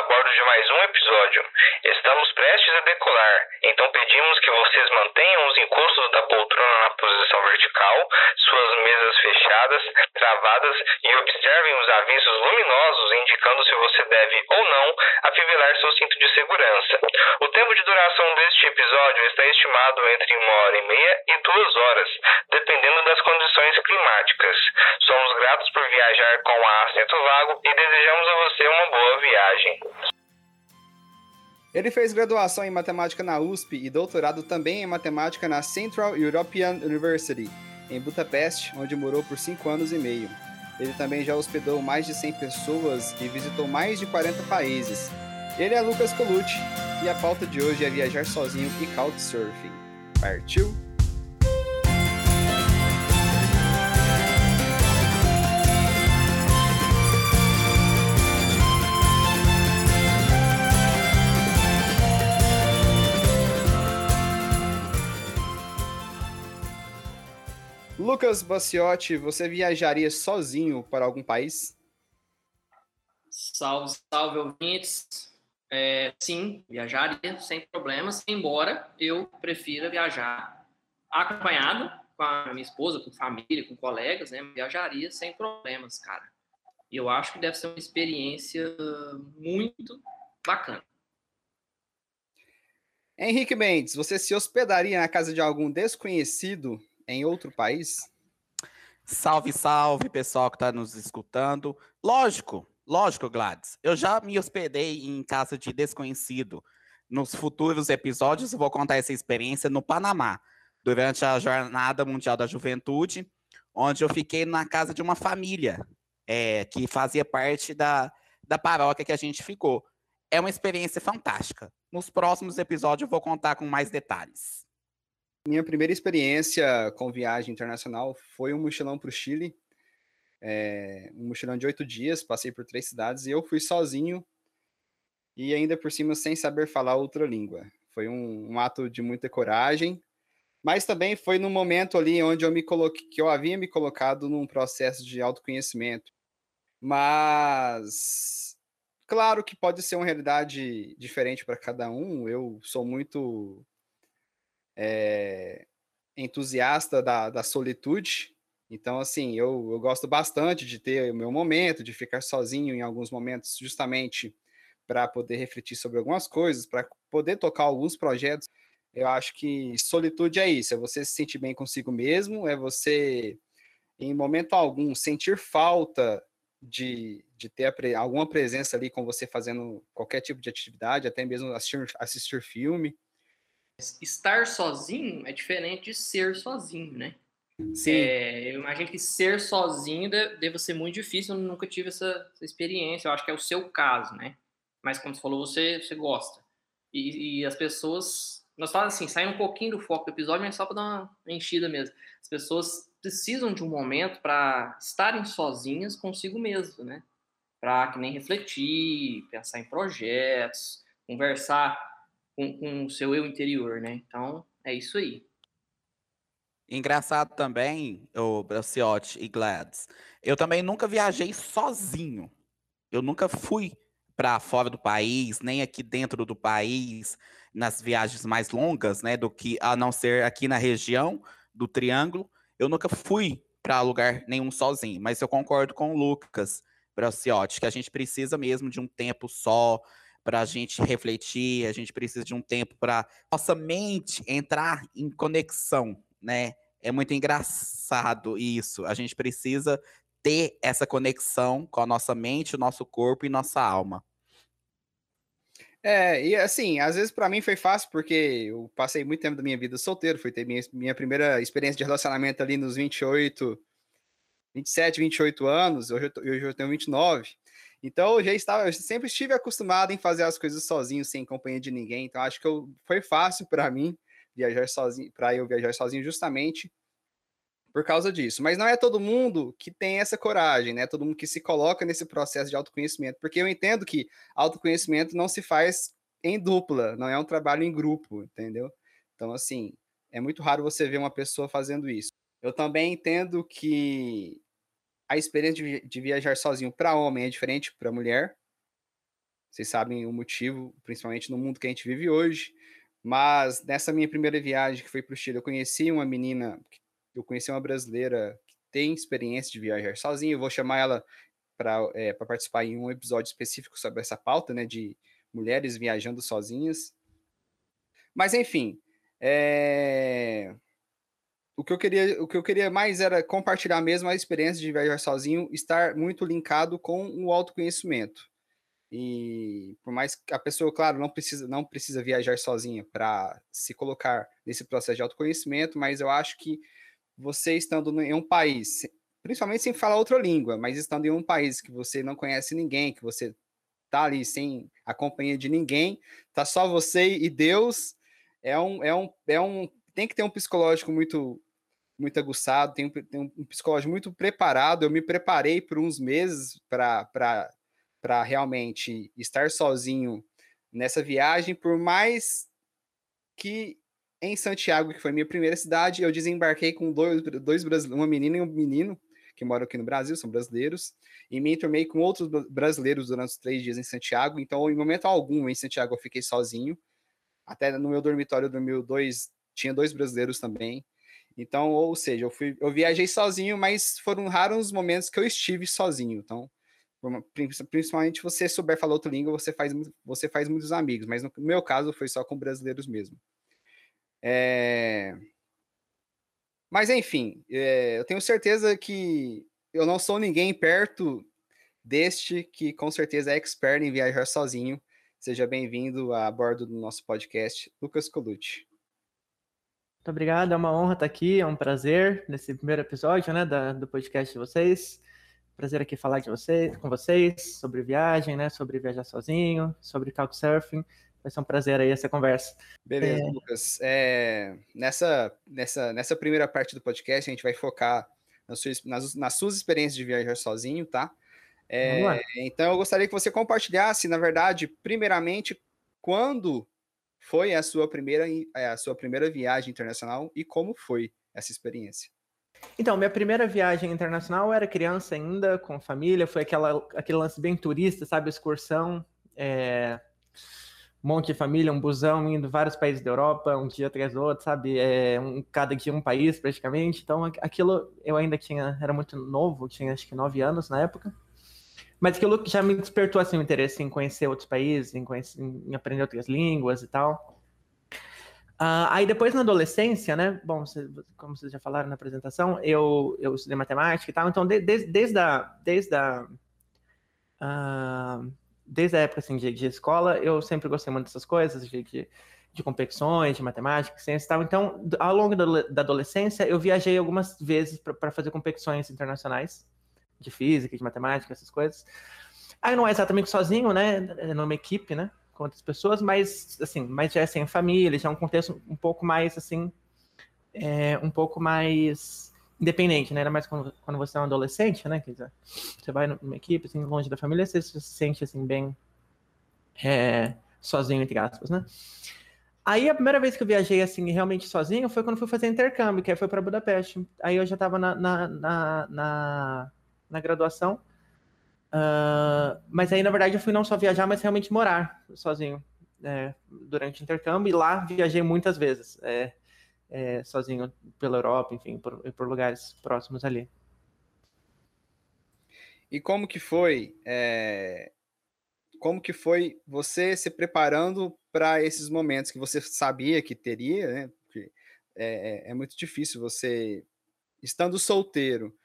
a bordo de mais um episódio. Estamos prestes a decolar, então pedimos que vocês mantenham os encostos da poltrona na posição vertical, suas mesas fechadas, travadas e observem os avisos luminosos indicando se você deve ou não afivelar seu cinto de segurança. O tempo de duração deste episódio está estimado entre uma hora e meia e duas horas, dependendo das condições climáticas. Gratos por viajar com a Assento Vago e desejamos a você uma boa viagem. Ele fez graduação em matemática na USP e doutorado também em matemática na Central European University, em Budapeste, onde morou por cinco anos e meio. Ele também já hospedou mais de 100 pessoas e visitou mais de 40 países. Ele é Lucas Colucci e a pauta de hoje é viajar sozinho e couchsurfing. Partiu? Lucas Baciotti, você viajaria sozinho para algum país? Salve, salve, ouvintes. É, sim, viajaria sem problemas, embora eu prefira viajar acompanhado com a minha esposa, com família, com colegas, né? Viajaria sem problemas, cara. E eu acho que deve ser uma experiência muito bacana. Henrique Mendes, você se hospedaria na casa de algum desconhecido em outro país? Salve, salve, pessoal que está nos escutando. Lógico, lógico, Gladys. Eu já me hospedei em casa de desconhecido. Nos futuros episódios, eu vou contar essa experiência no Panamá, durante a Jornada Mundial da Juventude, onde eu fiquei na casa de uma família é, que fazia parte da, da paróquia que a gente ficou. É uma experiência fantástica. Nos próximos episódios, eu vou contar com mais detalhes. Minha primeira experiência com viagem internacional foi um mochilão para o Chile. É, um mochilão de oito dias, passei por três cidades e eu fui sozinho e ainda por cima sem saber falar outra língua. Foi um, um ato de muita coragem, mas também foi no momento ali onde eu me coloquei, que eu havia me colocado num processo de autoconhecimento. Mas claro que pode ser uma realidade diferente para cada um. Eu sou muito é, entusiasta da, da solitude. Então, assim, eu, eu gosto bastante de ter o meu momento, de ficar sozinho em alguns momentos, justamente para poder refletir sobre algumas coisas, para poder tocar alguns projetos. Eu acho que solitude é isso, é você se sentir bem consigo mesmo, é você, em momento algum, sentir falta de, de ter alguma presença ali com você fazendo qualquer tipo de atividade, até mesmo assistir, assistir filme estar sozinho é diferente de ser sozinho, né? Sim. É, eu imagino que ser sozinho deve ser muito difícil, eu nunca tive essa, essa, experiência, eu acho que é o seu caso, né? Mas como você falou, você, você gosta. E, e as pessoas, nós falamos assim, saindo um pouquinho do foco do episódio, mas só para dar uma enchida mesmo. As pessoas precisam de um momento para estarem sozinhas consigo mesmo, né? Para que nem refletir, pensar em projetos, conversar com, com o seu eu interior, né? Então, é isso aí. Engraçado também, o Braciotti e Glads. Eu também nunca viajei sozinho. Eu nunca fui para fora do país, nem aqui dentro do país, nas viagens mais longas, né, do que a não ser aqui na região do Triângulo. Eu nunca fui para lugar nenhum sozinho, mas eu concordo com o Lucas Braciotti que a gente precisa mesmo de um tempo só, para a gente refletir, a gente precisa de um tempo para nossa mente entrar em conexão, né? É muito engraçado isso. A gente precisa ter essa conexão com a nossa mente, o nosso corpo e nossa alma. É, e assim, às vezes para mim foi fácil porque eu passei muito tempo da minha vida solteiro, foi ter minha, minha primeira experiência de relacionamento ali nos 28, 27, 28 anos, hoje eu, tô, hoje eu tenho 29. Então eu já estava, eu sempre estive acostumado em fazer as coisas sozinho, sem companhia de ninguém. Então acho que eu, foi fácil para mim viajar sozinho, para eu viajar sozinho justamente por causa disso. Mas não é todo mundo que tem essa coragem, né? Todo mundo que se coloca nesse processo de autoconhecimento, porque eu entendo que autoconhecimento não se faz em dupla, não é um trabalho em grupo, entendeu? Então assim, é muito raro você ver uma pessoa fazendo isso. Eu também entendo que a experiência de, de viajar sozinho para homem é diferente para mulher. Vocês sabem o motivo, principalmente no mundo que a gente vive hoje. Mas nessa minha primeira viagem que foi para o Chile, eu conheci uma menina, eu conheci uma brasileira que tem experiência de viajar sozinha. Eu vou chamar ela para é, participar em um episódio específico sobre essa pauta, né, de mulheres viajando sozinhas. Mas enfim, é... o que eu queria, o que eu queria mais era compartilhar mesmo a experiência de viajar sozinho, estar muito linkado com o autoconhecimento. E por mais que a pessoa, claro, não precisa, não precisa viajar sozinha para se colocar nesse processo de autoconhecimento, mas eu acho que você estando em um país, principalmente sem falar outra língua, mas estando em um país que você não conhece ninguém, que você tá ali sem a companhia de ninguém, tá só você e Deus, é um, é um, é um tem que ter um psicológico muito muito aguçado, tem, um psicológico muito preparado. Eu me preparei por uns meses para realmente estar sozinho nessa viagem, por mais que em Santiago, que foi minha primeira cidade, eu desembarquei com dois, dois uma menina e um menino que moram aqui no Brasil, são brasileiros, e me enturmei com outros brasileiros durante os três dias em Santiago. Então, em momento algum em Santiago, eu fiquei sozinho. Até no meu dormitório dormiu dois, tinha dois brasileiros também. Então, ou seja, eu, fui, eu viajei sozinho, mas foram raros os momentos que eu estive sozinho. Então, principalmente você souber falar outra língua, você faz, você faz muitos amigos, mas no meu caso foi só com brasileiros mesmo. É... Mas enfim, é, eu tenho certeza que eu não sou ninguém perto deste que com certeza é expert em viajar sozinho. Seja bem-vindo a bordo do nosso podcast, Lucas Colucci. Muito obrigado, é uma honra estar aqui, é um prazer nesse primeiro episódio né, da, do podcast de vocês. Prazer aqui falar de vocês, com vocês sobre viagem, né? Sobre viajar sozinho, sobre couchsurfing. Vai ser um prazer aí essa conversa. Beleza, é... Lucas. É, nessa, nessa, nessa primeira parte do podcast, a gente vai focar nas suas, nas, nas suas experiências de viajar sozinho, tá? É, então, eu gostaria que você compartilhasse, na verdade, primeiramente, quando foi a sua primeira, é, a sua primeira viagem internacional e como foi essa experiência? Então, minha primeira viagem internacional era criança ainda, com família, foi aquela, aquele lance bem turista, sabe, excursão, é, um monte de família, um busão indo vários países da Europa, um dia atrás do outro, sabe, é, um, cada dia um país praticamente, então aquilo eu ainda tinha, era muito novo, tinha acho que nove anos na época, mas aquilo já me despertou assim, o interesse em conhecer outros países, em, conhecer, em aprender outras línguas e tal, Uh, aí depois na adolescência, né? Bom, como vocês já falaram na apresentação, eu, eu estudei matemática e tal, então de, de, desde a desde a uh, desde a época assim, de, de, escola, eu sempre gostei muito dessas coisas, de, de, de competições, de matemática, ciência e tal. Então, ao longo da, da adolescência, eu viajei algumas vezes para fazer competições internacionais de física, de matemática, essas coisas. Aí não é exatamente sozinho, né? É numa equipe, né? com outras pessoas, mas assim, mas já é sem família, já é um contexto um pouco mais assim, é, um pouco mais independente, né? Era mais quando, quando você é um adolescente, né? Quer dizer, você vai numa equipe, assim, longe da família, você se sente assim bem é, sozinho, entre aspas, né? Aí a primeira vez que eu viajei assim realmente sozinho foi quando fui fazer intercâmbio, que aí foi para Budapeste. Aí eu já estava na, na, na, na, na graduação. Uh, mas aí, na verdade, eu fui não só viajar, mas realmente morar sozinho é, durante o intercâmbio. E lá viajei muitas vezes, é, é, sozinho pela Europa, enfim, por, por, lugares próximos ali. E como que foi? É, como que foi você se preparando para esses momentos que você sabia que teria, né? Porque é, é, é muito difícil você, estando solteiro,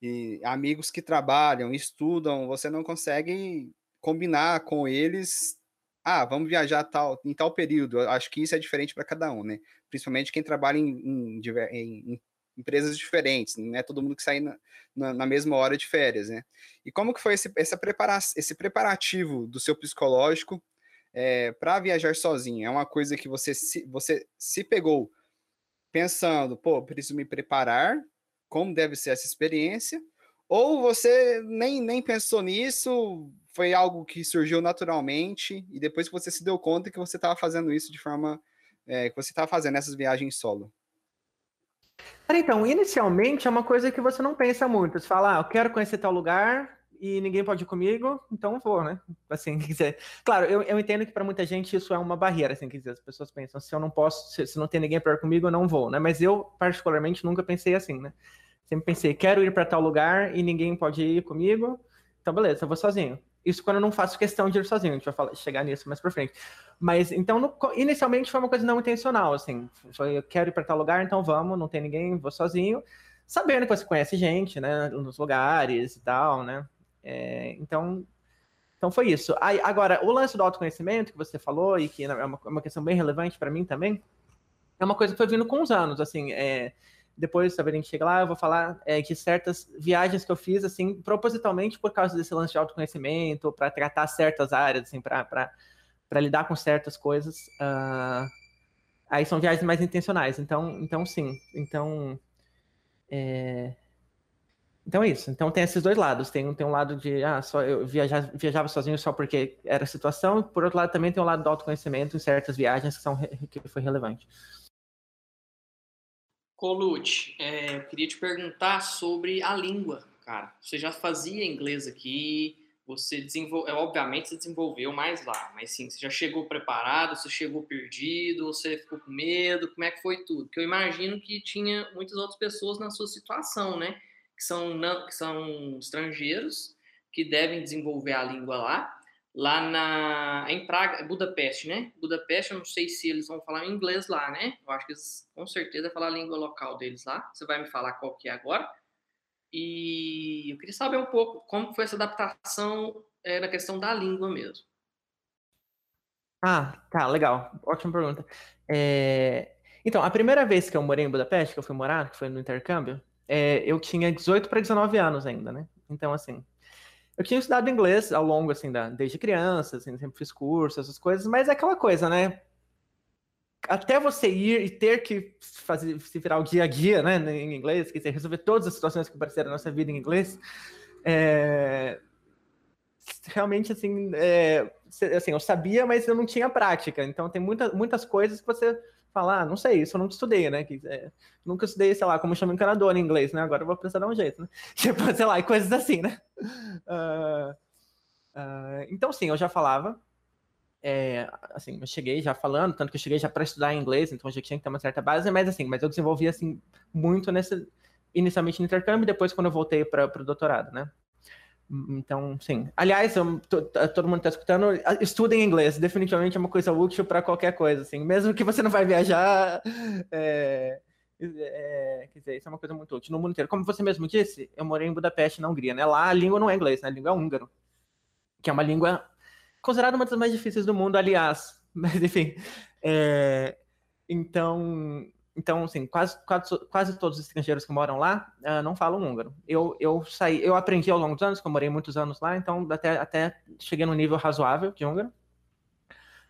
e amigos que trabalham, estudam, você não consegue combinar com eles. Ah, vamos viajar tal, em tal período. Acho que isso é diferente para cada um, né? Principalmente quem trabalha em, em, em, em, empresas diferentes, não é todo mundo que sai na, na, na, mesma hora de férias, né? E como que foi esse, essa prepara esse preparativo do seu psicológico é, para viajar sozinho? É uma coisa que você se, você se pegou pensando, pô, preciso me preparar como deve ser essa experiência, ou você nem, nem pensou nisso, foi algo que surgiu naturalmente, e depois você se deu conta que você estava fazendo isso de forma. É, que você estava fazendo essas viagens solo? Então, inicialmente é uma coisa que você não pensa muito. Você fala, ah, eu quero conhecer tal lugar, e ninguém pode ir comigo, então vou, né? Assim, quer dizer, claro, eu, eu entendo que para muita gente isso é uma barreira, assim, quer dizer, as pessoas pensam, se eu não posso, se, se não tem ninguém para ir comigo, eu não vou, né? Mas eu, particularmente, nunca pensei assim, né? Sempre pensei, quero ir para tal lugar e ninguém pode ir comigo, então beleza, eu vou sozinho. Isso quando eu não faço questão de ir sozinho, a gente vai falar, chegar nisso mais pra frente. Mas, então, no, inicialmente foi uma coisa não intencional, assim, foi, eu quero ir para tal lugar, então vamos, não tem ninguém, vou sozinho, sabendo que você conhece gente, né, nos lugares e tal, né? É, então, então foi isso. Aí, agora, o lance do autoconhecimento que você falou, e que é uma, é uma questão bem relevante para mim também, é uma coisa que foi vindo com os anos, assim, é, depois, se a gente chega lá, eu vou falar é, de certas viagens que eu fiz, assim, propositalmente por causa desse lance de autoconhecimento, para tratar certas áreas, assim, para lidar com certas coisas. Uh, aí são viagens mais intencionais, então, então sim. Então, é, então é isso. Então tem esses dois lados. Tem, tem um lado de, ah, só eu viajar, viajava sozinho só porque era a situação. Por outro lado, também tem um lado do autoconhecimento em certas viagens que, são, que foi relevante. Colute, é, eu queria te perguntar sobre a língua, cara. Você já fazia inglês aqui, você desenvolveu, é, obviamente você desenvolveu mais lá, mas sim, você já chegou preparado, você chegou perdido, você ficou com medo, como é que foi tudo? Porque eu imagino que tinha muitas outras pessoas na sua situação, né? Que são, não, que são estrangeiros que devem desenvolver a língua lá. Lá na, em Praga, Budapeste, né? Budapeste, eu não sei se eles vão falar inglês lá, né? Eu acho que eles com certeza falar a língua local deles lá. Você vai me falar qual que é agora. E eu queria saber um pouco como foi essa adaptação é, na questão da língua mesmo. Ah, tá, legal. Ótima pergunta. É... Então, a primeira vez que eu morei em Budapeste, que eu fui morar, que foi no intercâmbio, é, eu tinha 18 para 19 anos ainda, né? Então, assim, eu tinha estudado inglês ao longo, assim, da, desde criança, assim, sempre fiz cursos, essas coisas, mas é aquela coisa, né? Até você ir e ter que fazer, se virar o dia a dia, né, em inglês, quer dizer, resolver todas as situações que apareceram na nossa vida em inglês, é, realmente, assim, é, assim, eu sabia, mas eu não tinha prática. Então, tem muita, muitas coisas que você falar, ah, não sei, isso eu nunca estudei, né? Que, é, nunca estudei, sei lá, como chama encanador em inglês, né? Agora eu vou precisar dar um jeito, né? Tipo, sei lá, e coisas assim, né? Uh, uh, então, sim, eu já falava. É, assim, eu cheguei já falando, tanto que eu cheguei já para estudar inglês, então já tinha que ter uma certa base, mas assim, mas eu desenvolvi assim muito nesse inicialmente no intercâmbio, depois quando eu voltei para o doutorado, né? Então, sim. Aliás, eu, todo mundo está escutando, estudem inglês. Definitivamente é uma coisa útil para qualquer coisa, assim. Mesmo que você não vai viajar, é, é, quer dizer, isso é uma coisa muito útil no mundo inteiro. Como você mesmo disse, eu morei em Budapeste, na Hungria, né? Lá a língua não é inglês, né? A língua é húngaro, que é uma língua considerada uma das mais difíceis do mundo, aliás. Mas, enfim. É, então, então, assim, quase, quase, quase todos os estrangeiros que moram lá uh, não falam húngaro. Eu, eu saí, eu aprendi ao longo dos anos, que eu morei muitos anos lá, então até, até cheguei num nível razoável de húngaro.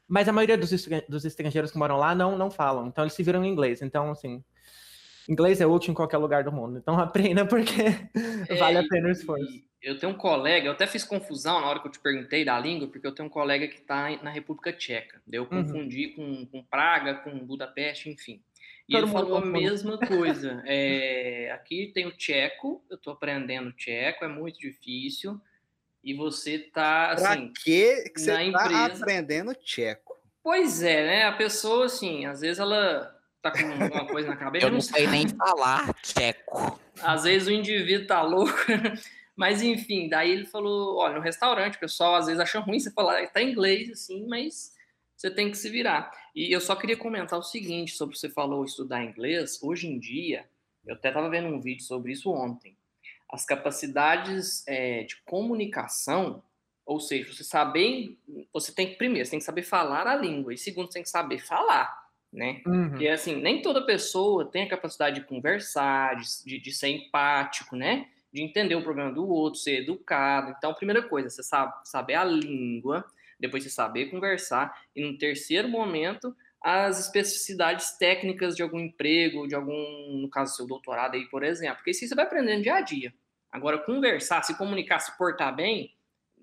Mas a maioria dos, dos estrangeiros que moram lá não, não falam, então eles se viram em inglês. Então, assim, inglês é útil em qualquer lugar do mundo. Então aprenda porque é, vale a pena o esforço. Eu tenho um colega, eu até fiz confusão na hora que eu te perguntei da língua, porque eu tenho um colega que está na República Tcheca. Eu uhum. confundi com, com Praga, com Budapeste, enfim. E ele falou a mesma coisa. É, aqui tem o tcheco, eu estou aprendendo tcheco, é muito difícil. E você tá assim. Pra que você tá empresa... aprendendo tcheco? Pois é, né? A pessoa, assim, às vezes ela tá com alguma coisa na cabeça. Eu não sei nem falar tcheco. Às vezes o indivíduo tá louco. Mas enfim, daí ele falou: olha, no restaurante, o pessoal às vezes acha ruim você falar, tá em inglês, assim, mas você tem que se virar. E eu só queria comentar o seguinte sobre você falou estudar inglês. Hoje em dia, eu até estava vendo um vídeo sobre isso ontem. As capacidades é, de comunicação, ou seja, você saber, você tem que primeiro, você tem que saber falar a língua e segundo, você tem que saber falar, né? Uhum. Porque assim, nem toda pessoa tem a capacidade de conversar, de, de ser empático, né? De entender o problema do outro, ser educado. Então, primeira coisa, você sabe saber a língua depois você saber conversar, e no terceiro momento, as especificidades técnicas de algum emprego, de algum, no caso, seu doutorado aí, por exemplo, porque isso você vai aprendendo dia a dia. Agora, conversar, se comunicar, se portar bem,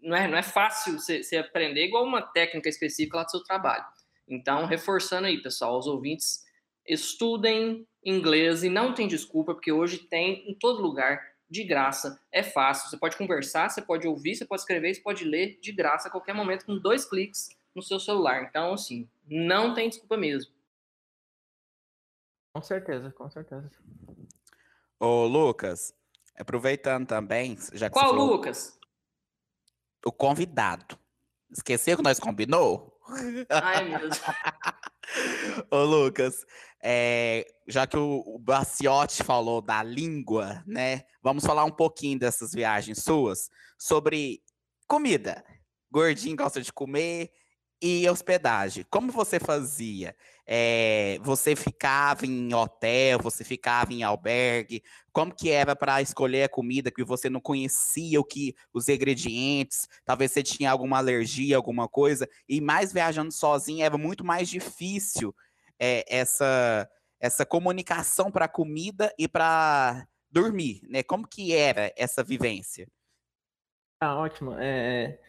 não é, não é fácil você, você aprender igual uma técnica específica lá do seu trabalho. Então, reforçando aí, pessoal, os ouvintes, estudem inglês e não tem desculpa, porque hoje tem em todo lugar de graça, é fácil. Você pode conversar, você pode ouvir, você pode escrever, você pode ler de graça a qualquer momento com dois cliques no seu celular. Então, assim, não tem desculpa mesmo. Com certeza, com certeza. Ô, Lucas, aproveitando também, já que Qual falou, Lucas? o convidado. Esqueceu que nós combinou? Ai, meu Deus. Ô, Lucas, é, já que o, o Baciotti falou da língua, né? Vamos falar um pouquinho dessas viagens suas sobre comida. Gordinho gosta de comer e hospedagem. Como você fazia? É, você ficava em hotel, você ficava em albergue? Como que era para escolher a comida que você não conhecia o que os ingredientes? Talvez você tinha alguma alergia, alguma coisa. E mais viajando sozinho era muito mais difícil é, essa essa comunicação para comida e para dormir, né? Como que era essa vivência? Ah, ótimo. É...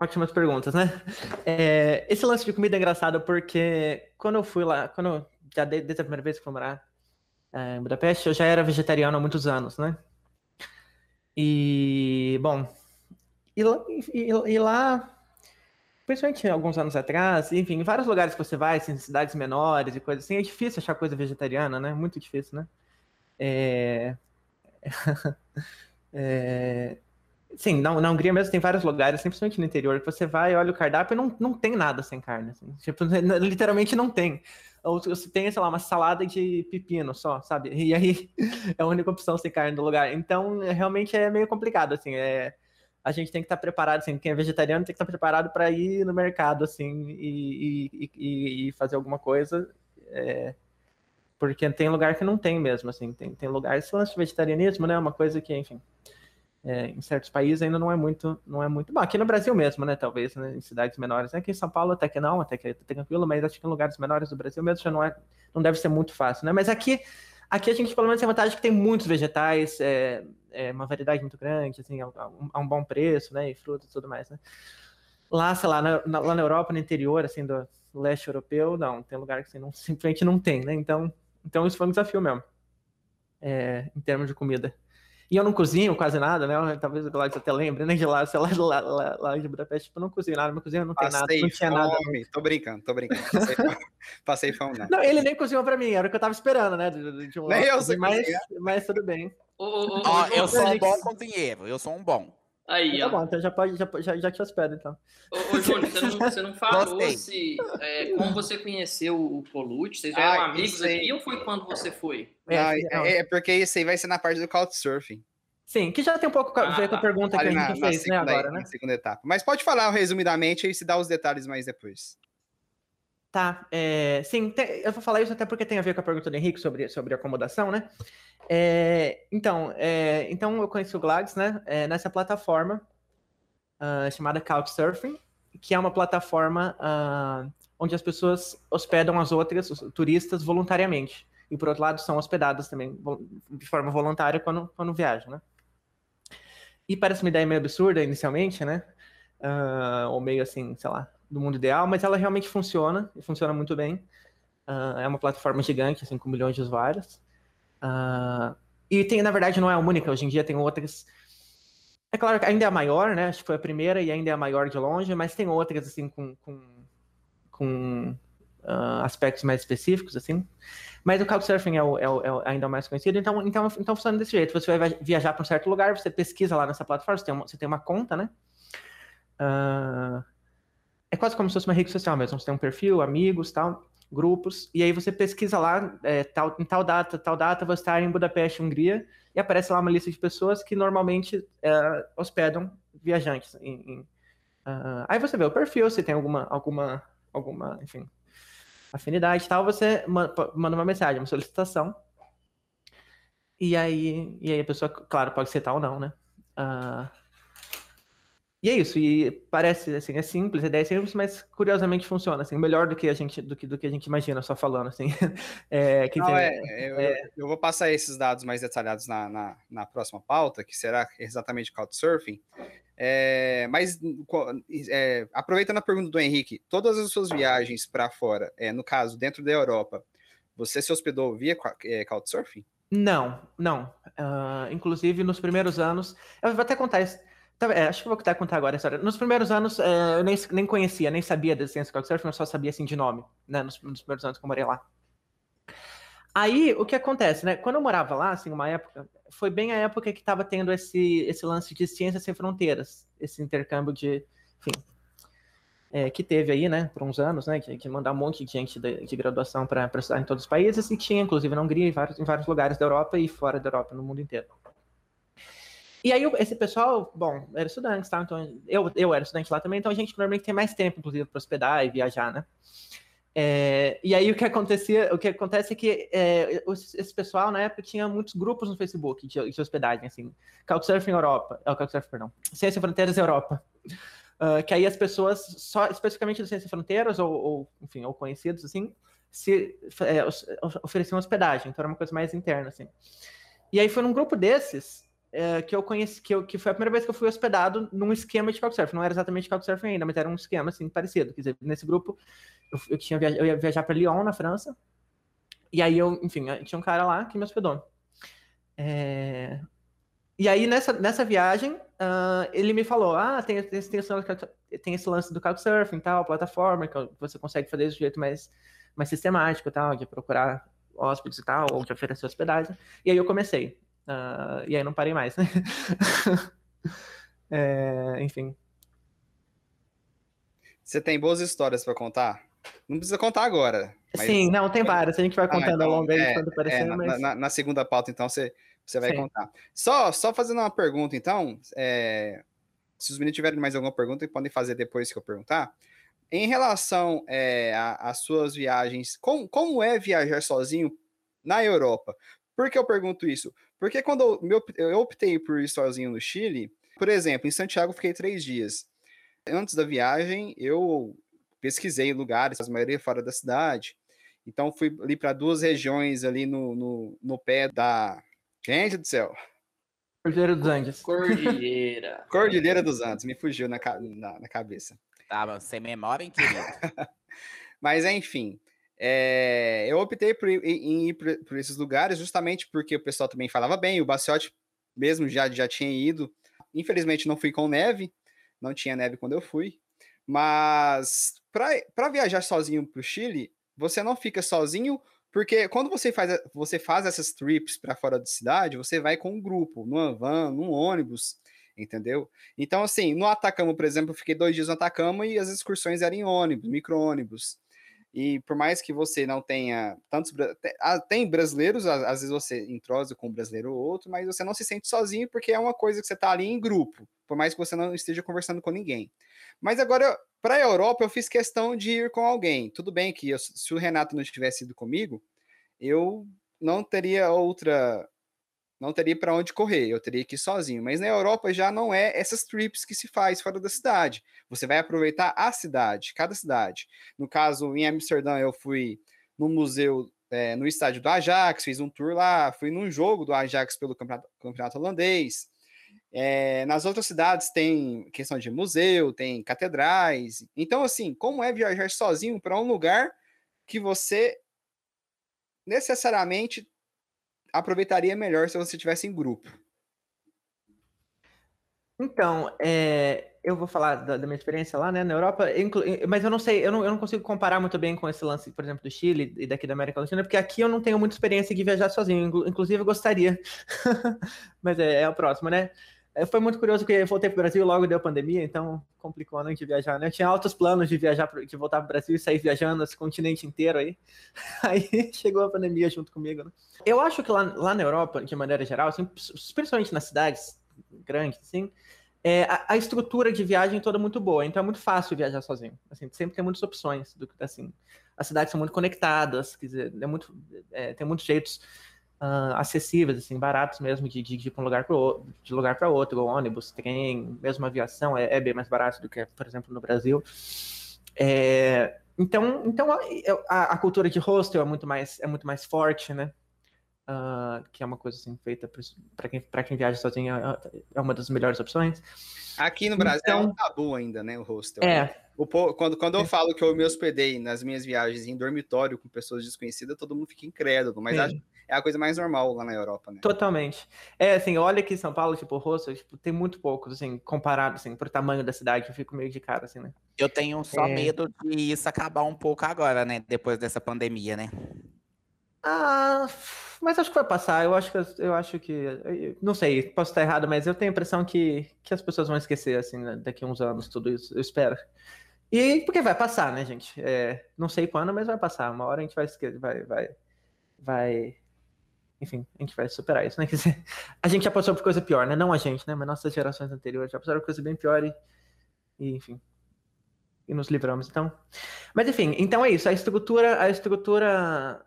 Ótimas perguntas, né? É, Esse lance de comida é engraçado porque quando eu fui lá, quando eu, já de- desde a primeira vez que fui morar é, em Budapeste, eu já era vegetariano há muitos anos, né? E, bom, e e- e lá, principalmente alguns anos atrás, enfim, em vários lugares que você vai, assim, cidades menores e coisas assim, é difícil achar coisa vegetariana, né? Muito difícil, né? É... é... Sim, na, na Hungria mesmo tem vários lugares, principalmente no interior, que você vai, olha o cardápio e não, não tem nada sem carne. assim. Tipo, literalmente não tem. Ou você tem, sei lá, uma salada de pepino só, sabe? E aí é a única opção sem carne do lugar. Então, realmente é meio complicado, assim. É, a gente tem que estar preparado, assim, quem é vegetariano tem que estar preparado para ir no mercado, assim, e, e, e- e fazer alguma coisa. é, porque tem lugar que não tem mesmo, assim. Tem, tem lugar, esse lance de vegetarianismo, né? é Uma coisa que, enfim é, em certos países ainda não é muito, não é muito bom. Aqui no Brasil mesmo, né? Talvez, né, em cidades menores. Aqui em São Paulo até que não, até que é tranquilo, mas acho que em lugares menores do Brasil mesmo já não é, não deve ser muito fácil, né? Mas aqui, aqui a gente pelo menos tem vantagem que tem muitos vegetais, é, é uma variedade muito grande, assim, a, a um, a um bom preço, né? E frutas e tudo mais, né? Lá, sei lá, na, na- lá na Europa, no interior, assim, do leste europeu, não, tem lugar que assim, não, simplesmente não tem, né? Então, então isso foi um desafio mesmo, é, em termos de comida. E eu não cozinho quase nada, né? Talvez o Gladys até lembre, né? De lá, sei lá, lá, lá, lá de Budapeste, tipo, eu não cozinho nada, minha cozinha não tem nada, Passei não tinha nada. fome. Tô brincando, tô brincando. Passei fome, Passei fome, não. Não, ele nem cozinhou pra mim, era o que eu tava esperando, né? De, de- de um Nem eu sei mas, cozinhar. mas tudo bem. Ó, eu sou um bom cozinheiro, eu sou um bom. Aí, Tá ó. bom, então já, pode, já, já, já te hospedo, então. Ô, ô Júnior, você não, você não falou Gostei. se, é, como você conheceu o Colucci? Vocês já Ah, eram amigos isso aí. aqui ou foi quando você foi? É, Não, não. é, é porque isso aí vai ser na parte do Couchsurfing. Sim, que já tem um pouco a ver com a Ah, pergunta que a Ali na, gente na fez, né, segunda, agora, né? na segunda etapa. Mas pode falar resumidamente e se dá os detalhes mais depois. Tá, é, sim, tem- eu vou falar isso até porque tem a ver com a pergunta do Henrique sobre, sobre acomodação, né? É, então, é, então eu conheci o Glads, né, nessa plataforma ah, chamada Couchsurfing, que é uma plataforma ah, onde as pessoas hospedam as outras, os turistas, voluntariamente. E, por outro lado, são hospedadas também de forma voluntária quando, quando viajam, né? E parece uma ideia meio absurda inicialmente, né? Ah, ou meio assim, sei lá, do mundo ideal, mas ela realmente funciona, e funciona muito bem. Ah, é uma plataforma gigante, assim, com milhões de usuários. Ah, e tem, na verdade, não é a única, hoje em dia tem outras. É claro que ainda é a maior, né? Acho que foi a primeira e ainda é a maior de longe, mas tem outras, assim, com, com, com ah, aspectos mais específicos, assim. Mas o Couchsurfing é, o, é, o, é ainda o mais conhecido, então, então, então funciona desse jeito. Você vai viajar para um certo lugar, você pesquisa lá nessa plataforma, você tem uma, você tem uma conta, né? É quase como se fosse uma rede social mesmo. Você tem um perfil, amigos, tal, grupos, e aí você pesquisa lá, é, tal, em tal data, tal data, vou estar em Budapeste, Hungria, e aparece lá uma lista de pessoas que normalmente é, hospedam viajantes. em- em, ah, aí você vê o perfil, se tem alguma, alguma, alguma, enfim, afinidade e tal, você manda uma mensagem, uma solicitação, e aí, e aí a pessoa, claro, pode aceitar ou não, né? Ah, e é isso, e parece assim, é simples, a ideia é simples, mas curiosamente funciona, assim, melhor do que a gente, do que, do que a gente imagina só falando, assim. É, Não, tem- é, eu, eu- eu vou passar esses dados mais detalhados na, na, na próxima pauta, que será exatamente Couchsurfing. É, mas é, aproveitando a pergunta do Henrique, todas as suas viagens para fora, é, no caso, dentro da Europa, você se hospedou via é, Couchsurfing? Não, não. Uh, inclusive, nos primeiros anos. Eu vou até contar isso. Tá, é, acho que vou até contar agora a história. Nos primeiros anos, é, eu nem, nem conhecia, nem sabia da existência do Couchsurfing, eu só sabia assim de nome, né? Nos, nos, primeiros anos que eu morei lá. Aí, o que acontece, né? Quando eu morava lá, assim, uma época, foi bem a época que estava tendo esse, esse lance de ciências sem fronteiras, esse intercâmbio de, enfim, é, que teve aí, né, por uns anos, né, que, que mandar um monte de gente de, de graduação para estudar em todos os países, e tinha, inclusive, na Hungria, em vários, em vários lugares da Europa e fora da Europa, no mundo inteiro. E aí, esse pessoal, bom, era estudante, tá? Então, eu, eu era estudante lá também, então a gente normalmente tem mais tempo, inclusive, para hospedar e viajar, né? É, e aí o que acontecia, o que acontece é que é, esse pessoal na época tinha muitos grupos no Facebook de, de hospedagem, assim, Couchsurfing Europa, é o Couchsurfing, perdão, Ciência Fronteiras Europa. Uh, que aí as pessoas, só especificamente do Ciência Fronteiras, ou, ou, enfim, ou conhecidos, assim, se é, ofereciam hospedagem, então era uma coisa mais interna, assim. E aí foi num grupo desses é, que eu conheci, que, eu, que foi a primeira vez que eu fui hospedado num esquema de Couchsurfing, não era exatamente Couchsurfing ainda, mas era um esquema, assim, parecido, quer dizer, nesse grupo eu, eu, tinha, eu ia viajar para Lyon, na França, e aí eu, enfim, tinha um cara lá que me hospedou. É... E aí, nessa, nessa viagem, uh, ele me falou: ah, tem, tem, tem, tem esse lance do Couchsurfing tal, plataforma, que você consegue fazer de jeito mais, mais sistemático tal, de procurar hóspedes e tal, ou de oferecer hospedagem. E aí eu comecei. Uh, e aí não parei mais, né? é, enfim. Você tem boas histórias para contar? Não precisa contar agora. Sim, não, tem várias. A gente vai ah, contando ah, então, ao longo aí é, quando aparecer. É, mas... na, na, segunda pauta, então, você você vai Sim. contar. Só, só fazendo uma pergunta, então, é, se os meninos tiverem mais alguma pergunta, podem fazer depois que eu perguntar. Em relação é, às suas viagens, com, como é viajar sozinho na Europa? Por que eu pergunto isso? Porque quando eu, eu optei por ir sozinho no Chile, por exemplo, em Santiago fiquei três dias. Antes da viagem, eu pesquisei lugares, a maioria fora da cidade. Então fui ali para duas regiões ali no, no, no pé da, Gente do céu. Cordilheira dos Andes. Cordilheira. Cordilheira dos Andes, me fugiu na, na, na cabeça. Tava sem memória, hein, querido? Mas, enfim, é, eu optei por em ir por, esses lugares justamente porque o pessoal também falava bem, o Baciote mesmo já, já tinha ido. Infelizmente não fui com neve, não tinha neve quando eu fui. Mas para viajar sozinho para o Chile, você não fica sozinho porque quando você faz, você faz essas trips para fora da cidade, você vai com um grupo, numa van, num ônibus, entendeu? Então, assim, no Atacama, por exemplo, eu fiquei dois dias no Atacama e as excursões eram em ônibus, micro-ônibus. E por mais que você não tenha tantos. Ah, tem brasileiros, às vezes você entrosa com um brasileiro ou outro, mas você não se sente sozinho porque é uma coisa que você está ali em grupo, por mais que você não esteja conversando com ninguém. Mas agora, para a Europa, eu fiz questão de ir com alguém. Tudo bem que eu, se o Renato não tivesse ido comigo, eu não teria outra. Não teria para onde correr, eu teria que ir sozinho. Mas na Europa já não é essas trips que se faz fora da cidade. Você vai aproveitar a cidade, cada cidade. No caso, em Amsterdã, eu fui no museu, é, no estádio do Ajax, fiz um tour lá, fui num jogo do Ajax pelo campeonato, campeonato holandês. É, nas outras cidades tem questão de museu, tem catedrais. Então, assim, como é viajar sozinho para um lugar que você necessariamente aproveitaria melhor se você estivesse em grupo? Então, é, eu vou falar da, da, minha experiência lá, né, na Europa, mas eu não sei, eu não, eu não consigo comparar muito bem com esse lance, por exemplo, do Chile e daqui da América Latina, porque aqui eu não tenho muita experiência de viajar sozinho, inclusive eu gostaria, mas é, é o próximo, né? É, foi muito curioso que eu voltei para o Brasil logo deu pandemia, então complicou a noite de viajar, né? Eu tinha altos planos de viajar, de voltar para o Brasil e sair viajando esse continente inteiro aí. Aí chegou a pandemia junto comigo, né? Eu acho que lá, lá na Europa, de maneira geral, assim, principalmente nas cidades grandes, assim, é, a, a, estrutura de viagem toda é muito boa, então é muito fácil viajar sozinho. Assim, sempre tem muitas opções, do, assim, as cidades são muito conectadas, quer dizer, é muito, é, tem muitos jeitos uh, acessíveis, assim, baratos mesmo, de, de, de ir um lugar para outro, de lugar para outro, ônibus, trem, mesmo aviação é, é, bem mais barato do que, por exemplo, no Brasil. É, então, então a, a, a, cultura de hostel é muito mais é muito mais forte, né? Uh, que é uma coisa assim feita para quem quem viaja sozinho é, é uma das melhores opções. Aqui no Brasil então, é um então tabu ainda, né, o hostel. É. Né? O, quando, quando eu falo que eu me hospedei nas minhas viagens em dormitório com pessoas desconhecidas, todo mundo fica incrédulo, mas acho, é a coisa mais normal lá na Europa, né? Totalmente. É, assim, olha aqui em São Paulo, tipo, Rosso, tipo, tem muito poucos, assim, comparado, assim, pro tamanho da cidade, eu fico meio de cara, assim, né? Eu tenho só É. medo de isso acabar um pouco agora, né? Depois dessa pandemia, né? Ah, mas acho que vai passar. Eu acho que eu acho que eu não sei, posso estar errado, mas eu tenho a impressão que, que as pessoas vão esquecer assim né, daqui a uns anos tudo isso. Eu espero. E porque vai passar, né, gente? É, não sei quando, mas vai passar. Uma hora a gente vai vai vai vai enfim, a gente vai superar isso, né? Quer dizer, a gente já passou por coisa pior, né? Não a gente, né? Mas nossas gerações anteriores já passaram por coisa bem pior e, e enfim, e nos livramos. Então, mas enfim, então é isso. A estrutura, a estrutura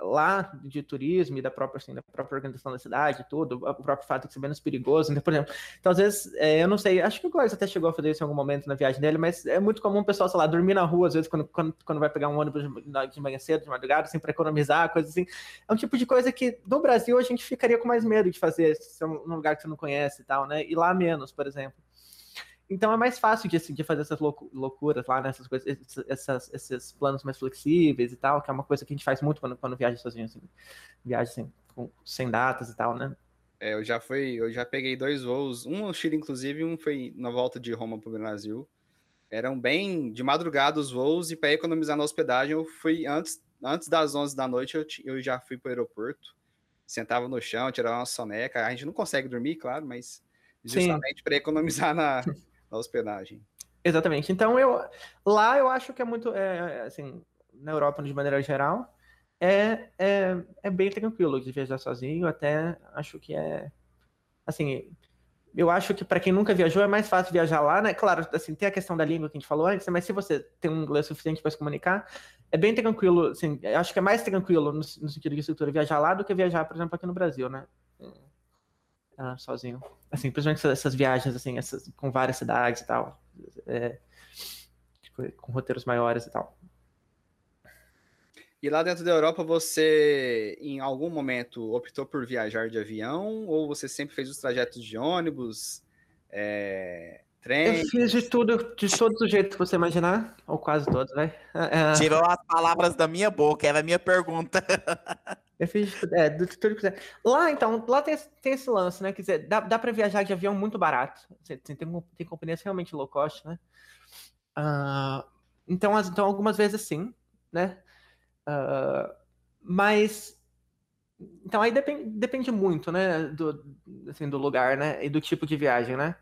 lá de turismo e da própria, assim, da própria organização da cidade, tudo, o próprio fato de ser menos perigoso. Então, por exemplo, então às vezes, é, eu não sei, acho que o Clóvis até chegou a fazer isso em algum momento na viagem dele, mas é muito comum o pessoal, sei lá, dormir na rua, às vezes, quando, quando, quando vai pegar um ônibus de- manhã cedo, de madrugada, assim, para economizar, coisa assim. É um tipo de coisa que no Brasil a gente ficaria com mais medo de fazer, se é um lugar que você não conhece e tal, né? E lá menos, por exemplo. Então é mais fácil de, assim, de fazer essas loucu- loucuras lá, né? Essas coisas, esses- essas- esses planos mais flexíveis e tal, que é uma coisa que a gente faz muito quando, quando viaja sozinho, assim. Viagem assim, com- sem datas e tal, né? É, eu já fui, eu já peguei dois voos, um no Chile, inclusive, um foi na volta de Roma para o Brasil. Eram bem de madrugada os voos, e para economizar na hospedagem, eu fui antes, antes das 11 da noite, eu, eu já fui para o aeroporto, sentava no chão, tirava uma soneca. A gente não consegue dormir, claro, mas justamente para economizar na, na hospedagem. Exatamente. Então eu lá eu acho que é muito é, é, assim na Europa de maneira geral é, é, é bem tranquilo de viajar sozinho. Até acho que é assim. Eu acho que para quem nunca viajou é mais fácil viajar lá, né? Claro, assim, tem a questão da língua que a gente falou antes, mas se você tem um inglês suficiente para se comunicar, é bem tranquilo, assim, acho que é mais tranquilo no, no sentido de estrutura viajar lá do que viajar, por exemplo, aqui no Brasil, né? Ah, sozinho. Assim, principalmente essas, essas viagens, assim, essas, com várias cidades e tal. É, tipo, com roteiros maiores e tal. E lá dentro da Europa, você em algum momento optou por viajar de avião ou você sempre fez os trajetos de ônibus, é, trem? Eu fiz de tudo, de todos os jeitos que você imaginar, ou quase todos, vai. É, Tirou as palavras da minha boca, era a minha pergunta. eu fiz é, de tudo que quiser. Lá, então, lá tem, tem esse lance, né? Quer dizer, dá, dá pra viajar de avião muito barato. Você- você Tem, tem companhias realmente low cost, né? Ah, então, as- então, algumas vezes sim, né? Ah, mas então aí depende, depende muito, né, do, assim, do lugar, né, e do tipo de viagem, né?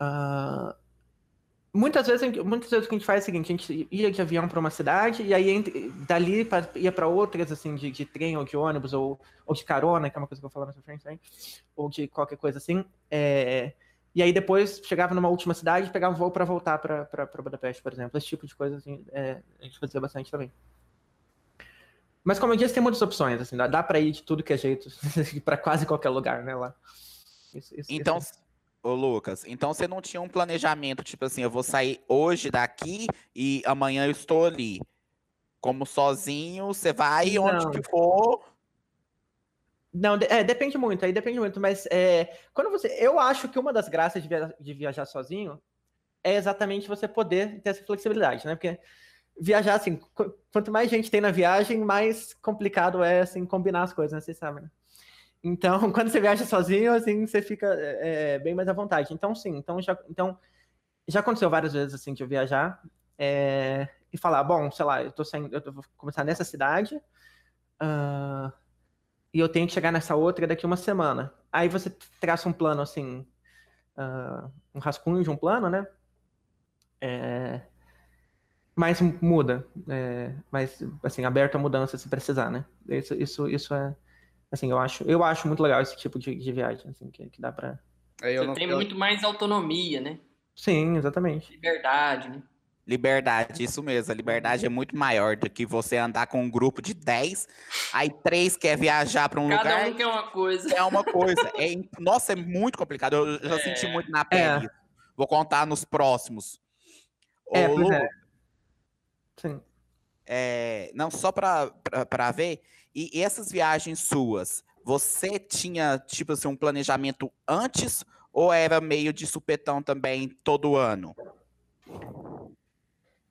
Ah, muitas vezes, muitas vezes o que a gente faz é o seguinte, a gente ia de avião para uma cidade e aí entre- dali pra, ia para outras, assim, de, de trem ou de ônibus ou, ou de carona, que é uma coisa que eu vou falar mais pra frente também, ou de qualquer coisa assim. é, e aí depois chegava numa última cidade e pegava um voo para voltar para Budapeste, por exemplo. Esse tipo de coisa assim, é, a gente fazia bastante também. Mas como eu disse, tem muitas opções, assim, dá, dá para ir de tudo que é jeito, para quase qualquer lugar, né, lá. Isso- isso- Então, isso- ô Lucas, então você não tinha um planejamento, tipo assim, eu vou sair hoje daqui e amanhã eu estou ali. Como sozinho, você vai onde Não. que for. Não, é, depende muito, aí depende muito, mas é, quando você. Eu acho que uma das graças de, via- de viajar sozinho é exatamente você poder ter essa flexibilidade, né? Porque viajar, assim, qu- quanto mais gente tem na viagem, mais complicado é, assim, combinar as coisas, né? Vocês sabem, né? Então, quando você viaja sozinho, assim, você fica é, é, bem mais à vontade. Então, sim, então já, então, já aconteceu várias vezes, assim, de eu viajar é, e falar, bom, sei lá, eu tô saindo, eu vou começar nessa cidade, ah, e eu tenho que chegar nessa outra daqui uma semana. Aí você traça um plano assim, ah, um rascunho de um plano, né? É, mas muda, é, mas assim aberto a mudança se precisar, né? Isso, isso, isso é assim, eu acho, eu acho muito legal esse tipo de, de viagem, assim, que, que dá para. Aí eu Você não- tem eu- muito mais autonomia, né? Sim, exatamente. Liberdade, né? Liberdade, isso mesmo. A liberdade é muito maior do que você andar com um grupo de 10, aí três quer viajar para um Cada lugar. um quer uma coisa. É uma coisa. É, nossa, é muito complicado. Eu já senti muito na pele. É. Vou contar nos próximos. É, Ô, Lu, é. Sim. é, não, só para ver. E, essas viagens suas, você tinha, tipo assim, um planejamento antes ou era meio de supetão também todo ano?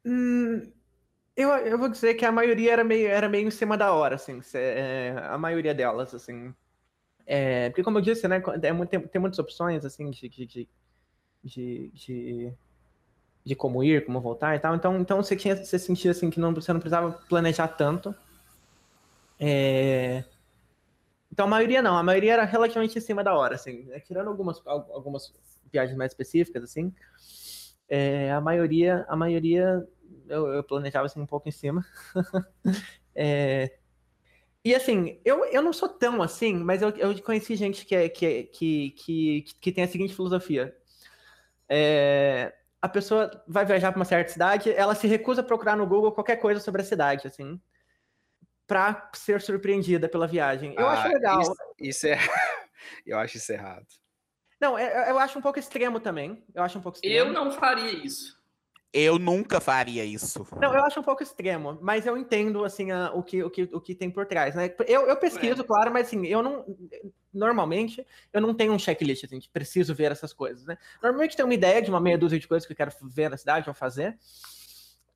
Hum, Eu, eu vou dizer que a maioria era meio, era meio em cima da hora, assim. É, a maioria delas, assim. É, porque, como eu disse, né, é, tem, tem muitas opções, assim, de, de, de, de, de, como ir, como voltar e tal. Então, então você, tinha, você sentia, assim, que não, você não precisava planejar tanto. É... Então, a maioria não. A maioria era relativamente em cima da hora, assim. Né, tirando algumas, algumas viagens mais específicas, assim. É, a maioria, a maioria eu, eu planejava assim um pouco em cima. é, e assim, eu, eu não sou tão assim, mas eu, eu conheci gente que, é, que, que, que, que tem a seguinte filosofia. É, a pessoa vai viajar para uma certa cidade, ela se recusa a procurar no Google qualquer coisa sobre a cidade, assim, para ser surpreendida pela viagem. Eu ah, acho legal. Isso, isso é. eu acho isso errado. Não, eu, eu acho um pouco extremo também. Eu acho um pouco extremo. Eu não faria isso. Eu nunca faria isso. Não, eu acho um pouco extremo, mas eu entendo, assim, a, o, que, o, que, o que tem por trás, né? Eu, eu pesquiso, é. claro, mas assim, eu não... Normalmente, eu não tenho um checklist, assim, de preciso ver essas coisas, né? Normalmente tenho uma ideia de uma meia dúzia de coisas que eu quero ver na cidade ou fazer,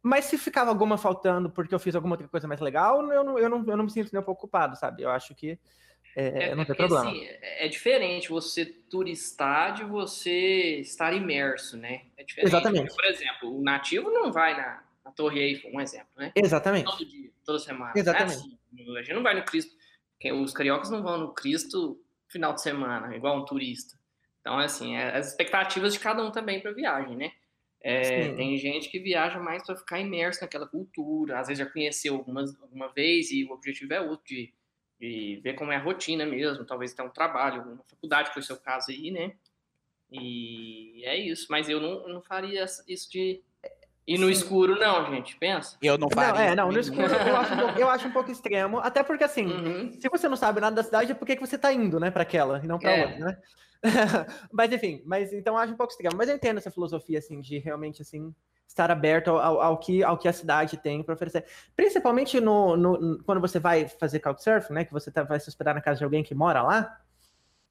mas se ficava alguma faltando porque eu fiz alguma outra coisa mais legal, eu não, eu não, eu não me sinto nem um pouco culpado, sabe? Eu acho que é, é, não tem problema. Assim, é diferente você turistar de você estar imerso, né? É diferente. Exatamente. Por exemplo, o nativo não vai na, na Torre Eiffel, um exemplo, né? Exatamente. Todo dia, toda semana. Exatamente. É assim. A gente não vai no Cristo. Os cariocas não vão no Cristo final de semana, igual um turista. Então, assim, é as expectativas de cada um também para viagem, né? É, tem gente que viaja mais para ficar imerso naquela cultura, às vezes já conheceu algumas, alguma vez e o objetivo é outro, de e ver como é a rotina mesmo, talvez tenha um trabalho, uma faculdade, que foi o seu caso aí, né? E é isso, mas eu não, não faria isso de ir no Sim. escuro, não, gente, pensa. Eu não faria. Não, é, não, no escuro eu acho, um pouco, eu acho um pouco extremo, até porque assim, uhum. se você não sabe nada da cidade, é porque que você tá indo, né, para aquela e não para é. outra, né? mas enfim, mas então eu acho um pouco extremo, mas eu entendo essa filosofia assim de realmente assim estar aberto ao, ao, que, ao que a cidade tem para oferecer. Principalmente no, no, quando você vai fazer couchsurfing, né? Que você tá, vai se hospedar na casa de alguém que mora lá.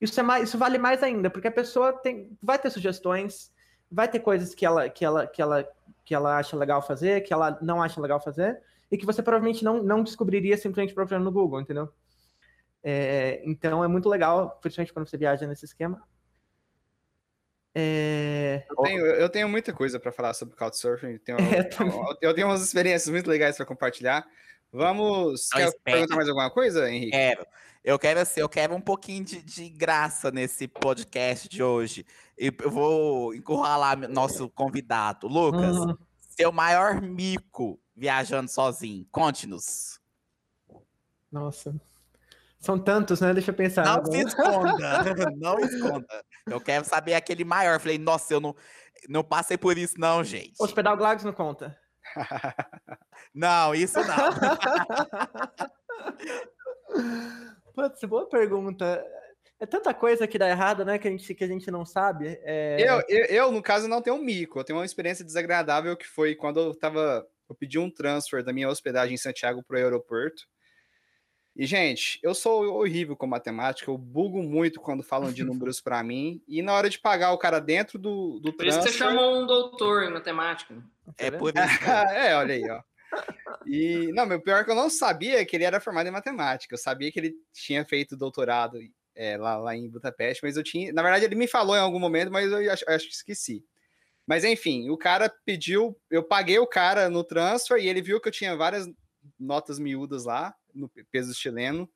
Isso, é mais, isso vale mais ainda, porque a pessoa tem, vai ter sugestões, vai ter coisas que ela, que, ela, que, ela, que ela acha legal fazer, que ela não acha legal fazer, e que você provavelmente não, não descobriria simplesmente procurando no Google, entendeu? É, então é muito legal, principalmente quando você viaja nesse esquema, é... Eu, tenho, eu tenho muita coisa para falar sobre Couchsurfing. Tenho, é, eu tenho umas experiências muito legais para compartilhar. Vamos. Não, quer espera. perguntar mais alguma coisa, Henrique? Quero. Eu quero, assim, eu quero um pouquinho de, de graça nesse podcast de hoje. E eu vou encurralar nosso convidado. Lucas, uhum. seu maior mico viajando sozinho. Conte-nos. Nossa. São tantos, né? Deixa eu pensar. Não se esconda. não esconda. Eu quero saber aquele maior. Falei, nossa, eu não, não passei por isso, não, gente. Hospital Glagos não conta. não, isso não. Putz, boa pergunta. É tanta coisa que dá errado, né? Que a gente, que a gente não sabe. É... Eu, eu, eu, no caso, não tenho um mico. Eu tenho uma experiência desagradável que foi quando eu tava. Eu pedi um transfer da minha hospedagem em Santiago para o aeroporto. E, gente, eu sou horrível com matemática, eu bugo muito quando falam de números para mim. E na hora de pagar o cara dentro do, do por transfer... isso que você chamou um doutor em matemática. Né? É por isso. é, olha aí, ó. E, não, meu pior é que eu não sabia que ele era formado em matemática. Eu sabia que ele tinha feito doutorado é, lá, lá em Budapeste, mas eu tinha. Na verdade, ele me falou em algum momento, mas eu acho, eu acho que esqueci. Mas enfim, o cara pediu, eu paguei o cara no transfer e ele viu que eu tinha várias notas miúdas lá no peso chileno.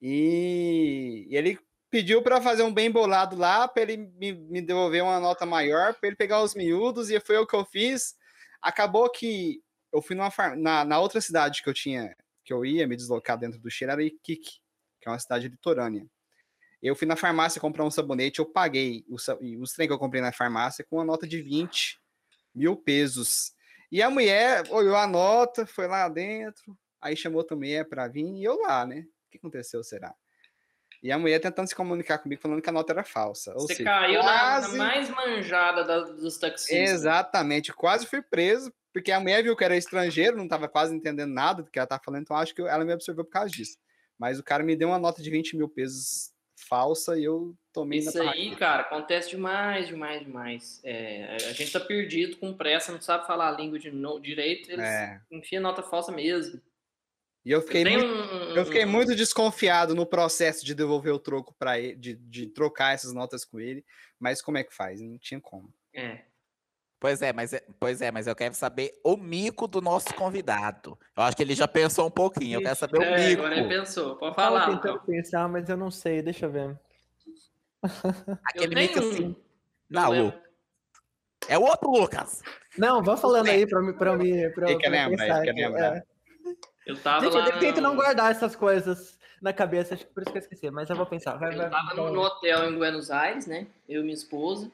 E, e ele pediu para fazer um bem bolado lá, para ele me, me, devolver uma nota maior, para ele pegar os miúdos, e foi o que eu fiz. Acabou que eu fui numa na, na outra cidade que eu tinha, que eu ia me deslocar dentro do Chile, era Iquique, que é uma cidade litorânea. Eu fui na farmácia comprar um sabonete, eu paguei os, os trem que eu comprei na farmácia com uma nota de 20 mil pesos. E a mulher olhou a nota, foi lá dentro, Aí chamou também é para vir e eu lá, né? O que aconteceu, será? E a mulher tentando se comunicar comigo, falando que a nota era falsa. Você seja, caiu quase... na, mais manjada da, dos taxistas. Exatamente, quase fui preso, porque a mulher viu que era estrangeiro, não estava quase entendendo nada do que ela estava falando, então acho que ela me absorveu por causa disso. Mas o cara me deu uma nota de 20 mil pesos falsa e eu tomei Isso na aí, cara, acontece demais, demais, demais. É, a gente tá perdido com pressa, não sabe falar a língua de no, direito, eles É. enfiam nota falsa mesmo. E eu fiquei, muito, um- eu fiquei muito desconfiado no processo de devolver o troco para ele, de, de trocar essas notas com ele, mas como é que faz? Não tinha como. É. Pois é, mas é- pois é, mas eu quero saber o mico do nosso convidado. Eu acho que ele já pensou um pouquinho. Eu quero saber o É, mico. agora ele pensou. Pode Fala falar. tentando Lucão. pensar, mas eu não sei, deixa eu ver. Aquele Eu mico tenho assim. Não, Eu Lu. É o outro Lucas. Não, vá falando aí pra mim, pra mim, pra, Ele quer pra eu lembrar, quer aqui, lembrar. Eu tava Gente, lá eu tento não guardar essas coisas na cabeça, acho que por isso que eu esqueci, mas eu vou pensar. Vai, vai, Eu tava no, vai. no hotel em Buenos Aires, né? Eu e minha esposa.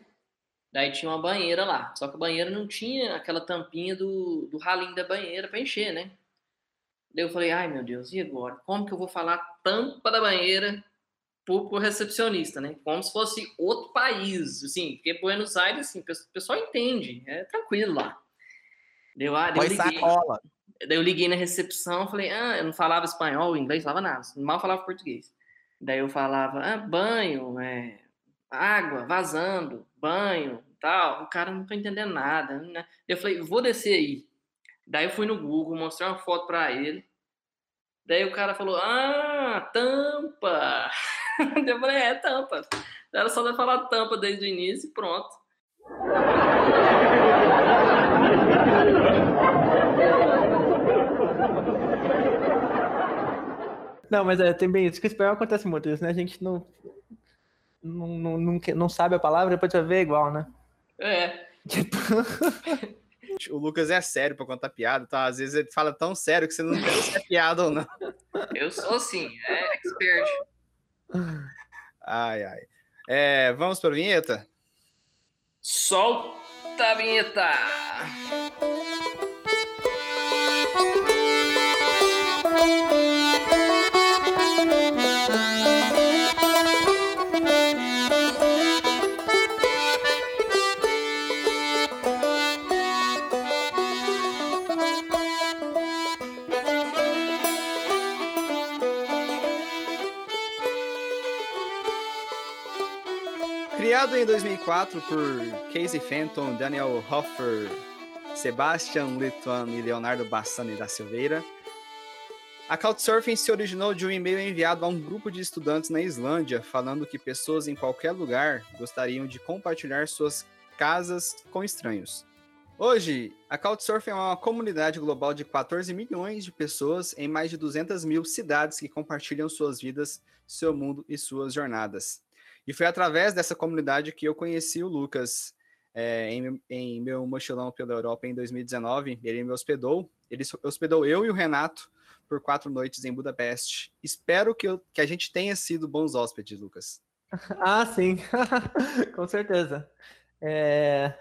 Daí tinha uma banheira lá. Só que a banheira não tinha aquela tampinha do, do ralinho da banheira pra encher, né? Daí eu falei, ai meu Deus, e agora? Como que eu vou falar tampa da banheira pro, pro recepcionista, né? Como se fosse outro país, assim, porque Buenos Aires, assim, o pe- o pessoal entende, é tranquilo lá. Daí eu, ah, daí eu Põe liguei. sacola. Daí eu liguei na recepção, falei, ah, eu não falava espanhol, inglês, falava nada, mal falava português. Daí eu falava, ah, banho, é, água, vazando, banho, tal. O cara não tô entendendo nada. Né? Eu falei, vou descer aí. Daí eu fui no Google, mostrei uma foto pra ele. Daí o cara falou, ah, tampa. Eu falei, é, tampa. Era só de falar tampa desde o início e pronto. Não, mas é, tem bem isso, que o espanhol acontece muito isso, né? A gente não, não, não, não, não sabe a palavra, depois vai ver igual, né? É, Tipo, O Lucas é sério pra contar piada, tá? Às vezes ele fala tão sério que você não sabe se é piada ou não. eu sou assim, é expert. Ai, ai. É, vamos pra vinheta? Solta a vinheta! Criado em 2004 por Casey Fenton, Daniel Hoffer, Sebastian Lituan e Leonardo Bassani da Silveira, a Couchsurfing se originou de um e-mail enviado a um grupo de estudantes na Islândia, falando que pessoas em qualquer lugar gostariam de compartilhar suas casas com estranhos. Hoje, a Couchsurfing é uma comunidade global de 14 milhões de pessoas em mais de 200 mil cidades que compartilham suas vidas, seu mundo e suas jornadas. E foi através dessa comunidade que eu conheci o Lucas é, em, em meu mochilão pela Europa em 2019. Ele me hospedou, ele hospedou eu e o Renato por quatro noites em Budapeste. Espero que, eu, que a gente tenha sido bons hóspedes, Lucas. ah, sim, com certeza. É...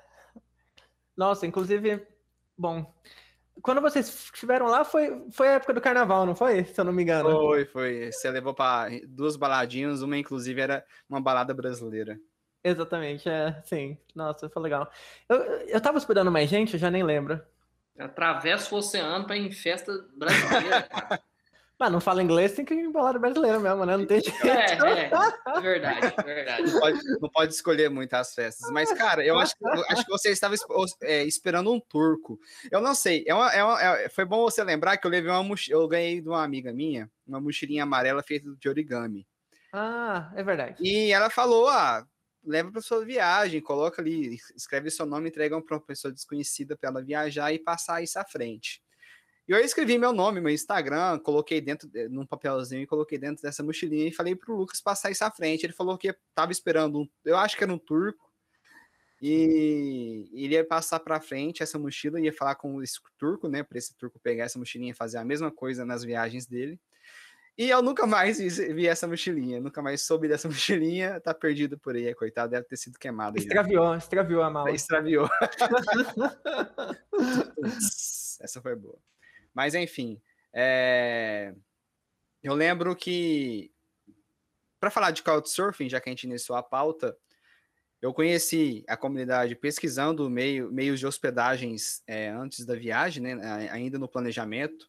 Nossa, inclusive, bom, quando vocês estiveram lá foi, foi a época do carnaval, não foi? Se eu não me engano. Foi, foi. Você levou para duas baladinhas, uma inclusive era uma balada brasileira. Exatamente, é, sim. Nossa, foi legal. Eu, eu tava hospedando mais gente, eu já nem lembro. Atravessa o oceano pra ir em festa brasileira. Mas não fala inglês, tem que ir em balada brasileira mesmo, né? Não tem jeito. É, é, verdade, verdade. Não pode, não pode escolher muitas festas. Mas, cara, eu acho, que- eu acho que você estava é, esperando um turco. Eu não sei. É uma- é uma- é- foi bom você lembrar que eu levei uma mochila. Eu ganhei de uma amiga minha uma mochilinha amarela feita de origami. Ah, é verdade. E ela falou: ah, leva para sua viagem, coloca ali, escreve seu nome, entrega para uma pessoa desconhecida para ela viajar e passar isso à frente. E eu escrevi meu nome, meu Instagram, coloquei dentro, de- num papelzinho e coloquei dentro dessa mochilinha e falei pro Lucas passar isso à frente. Ele falou que tava esperando, um, eu acho que era um turco, e ele ia passar para frente essa mochila, ia falar com esse turco, né, para esse turco pegar essa mochilinha e fazer a mesma coisa nas viagens dele. E eu nunca mais vi, essa mochilinha, nunca mais soube dessa mochilinha, tá perdido por aí, coitado, deve ter sido queimada. já. Extraviou, extraviou a mala. Extraviou. Essa foi boa. Mas enfim, é, eu lembro que para falar de Couchsurfing, já que a gente iniciou a pauta, eu conheci a comunidade pesquisando meio, meios de hospedagens é, antes da viagem, né, ainda no planejamento.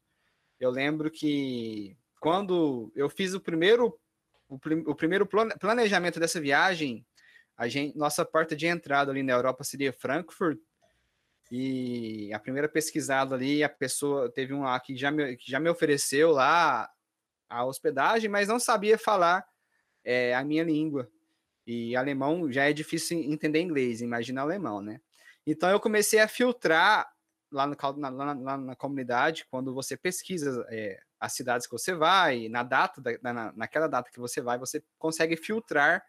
Eu lembro que quando eu fiz o primeiro o, prim, o primeiro planejamento dessa viagem, a gente, nossa porta de entrada ali na Europa seria Frankfurt, e a primeira pesquisada ali, a pessoa teve um lá que já me, que já me ofereceu lá a hospedagem, mas não sabia falar é, a minha língua. E alemão já é difícil entender inglês, imagina alemão, né? Então eu comecei a filtrar lá, no, na, lá na comunidade, quando você pesquisa é, as cidades que você vai, na data, da, na, naquela data que você vai, você consegue filtrar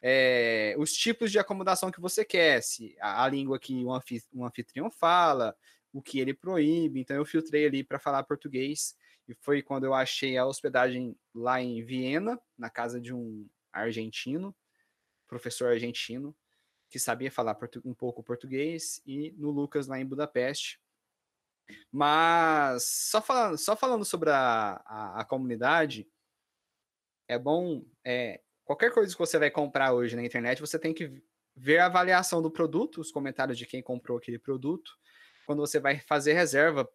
é, os tipos de acomodação que você quer, se a, a língua que um, anfi, anfitrião fala, o que ele proíbe. Então eu filtrei ali para falar português e foi quando eu achei a hospedagem lá em Viena, na casa de um argentino, professor argentino, que sabia falar um pouco português, e no Lucas lá em Budapeste. Mas só falando, só falando sobre a, a, a comunidade, é bom. É, qualquer coisa que você vai comprar hoje na internet, você tem que ver a avaliação do produto, os comentários de quem comprou aquele produto. Quando você vai fazer reserva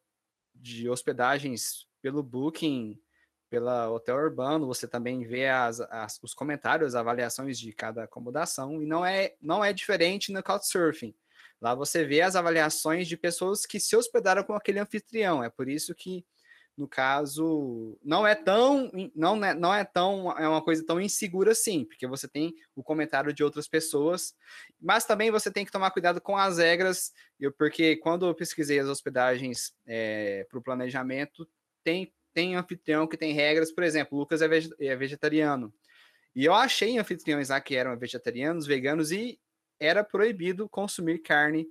de hospedagens pelo Booking, pela Hotel Urbano, você também vê as, as, os comentários, as avaliações de cada acomodação, e não é, não é diferente no Couchsurfing. Lá você vê as avaliações de pessoas que se hospedaram com aquele anfitrião. É por isso que, no caso, não é tão, não é, não é tão, é uma coisa tão insegura assim, porque você tem o comentário de outras pessoas, mas também você tem que tomar cuidado com as regras, eu, porque quando eu pesquisei as hospedagens é, para o planejamento, tem tem anfitrião que tem regras, por exemplo, Lucas é, é vegetariano. E eu achei anfitriões lá que eram vegetarianos, veganos, e era proibido consumir carne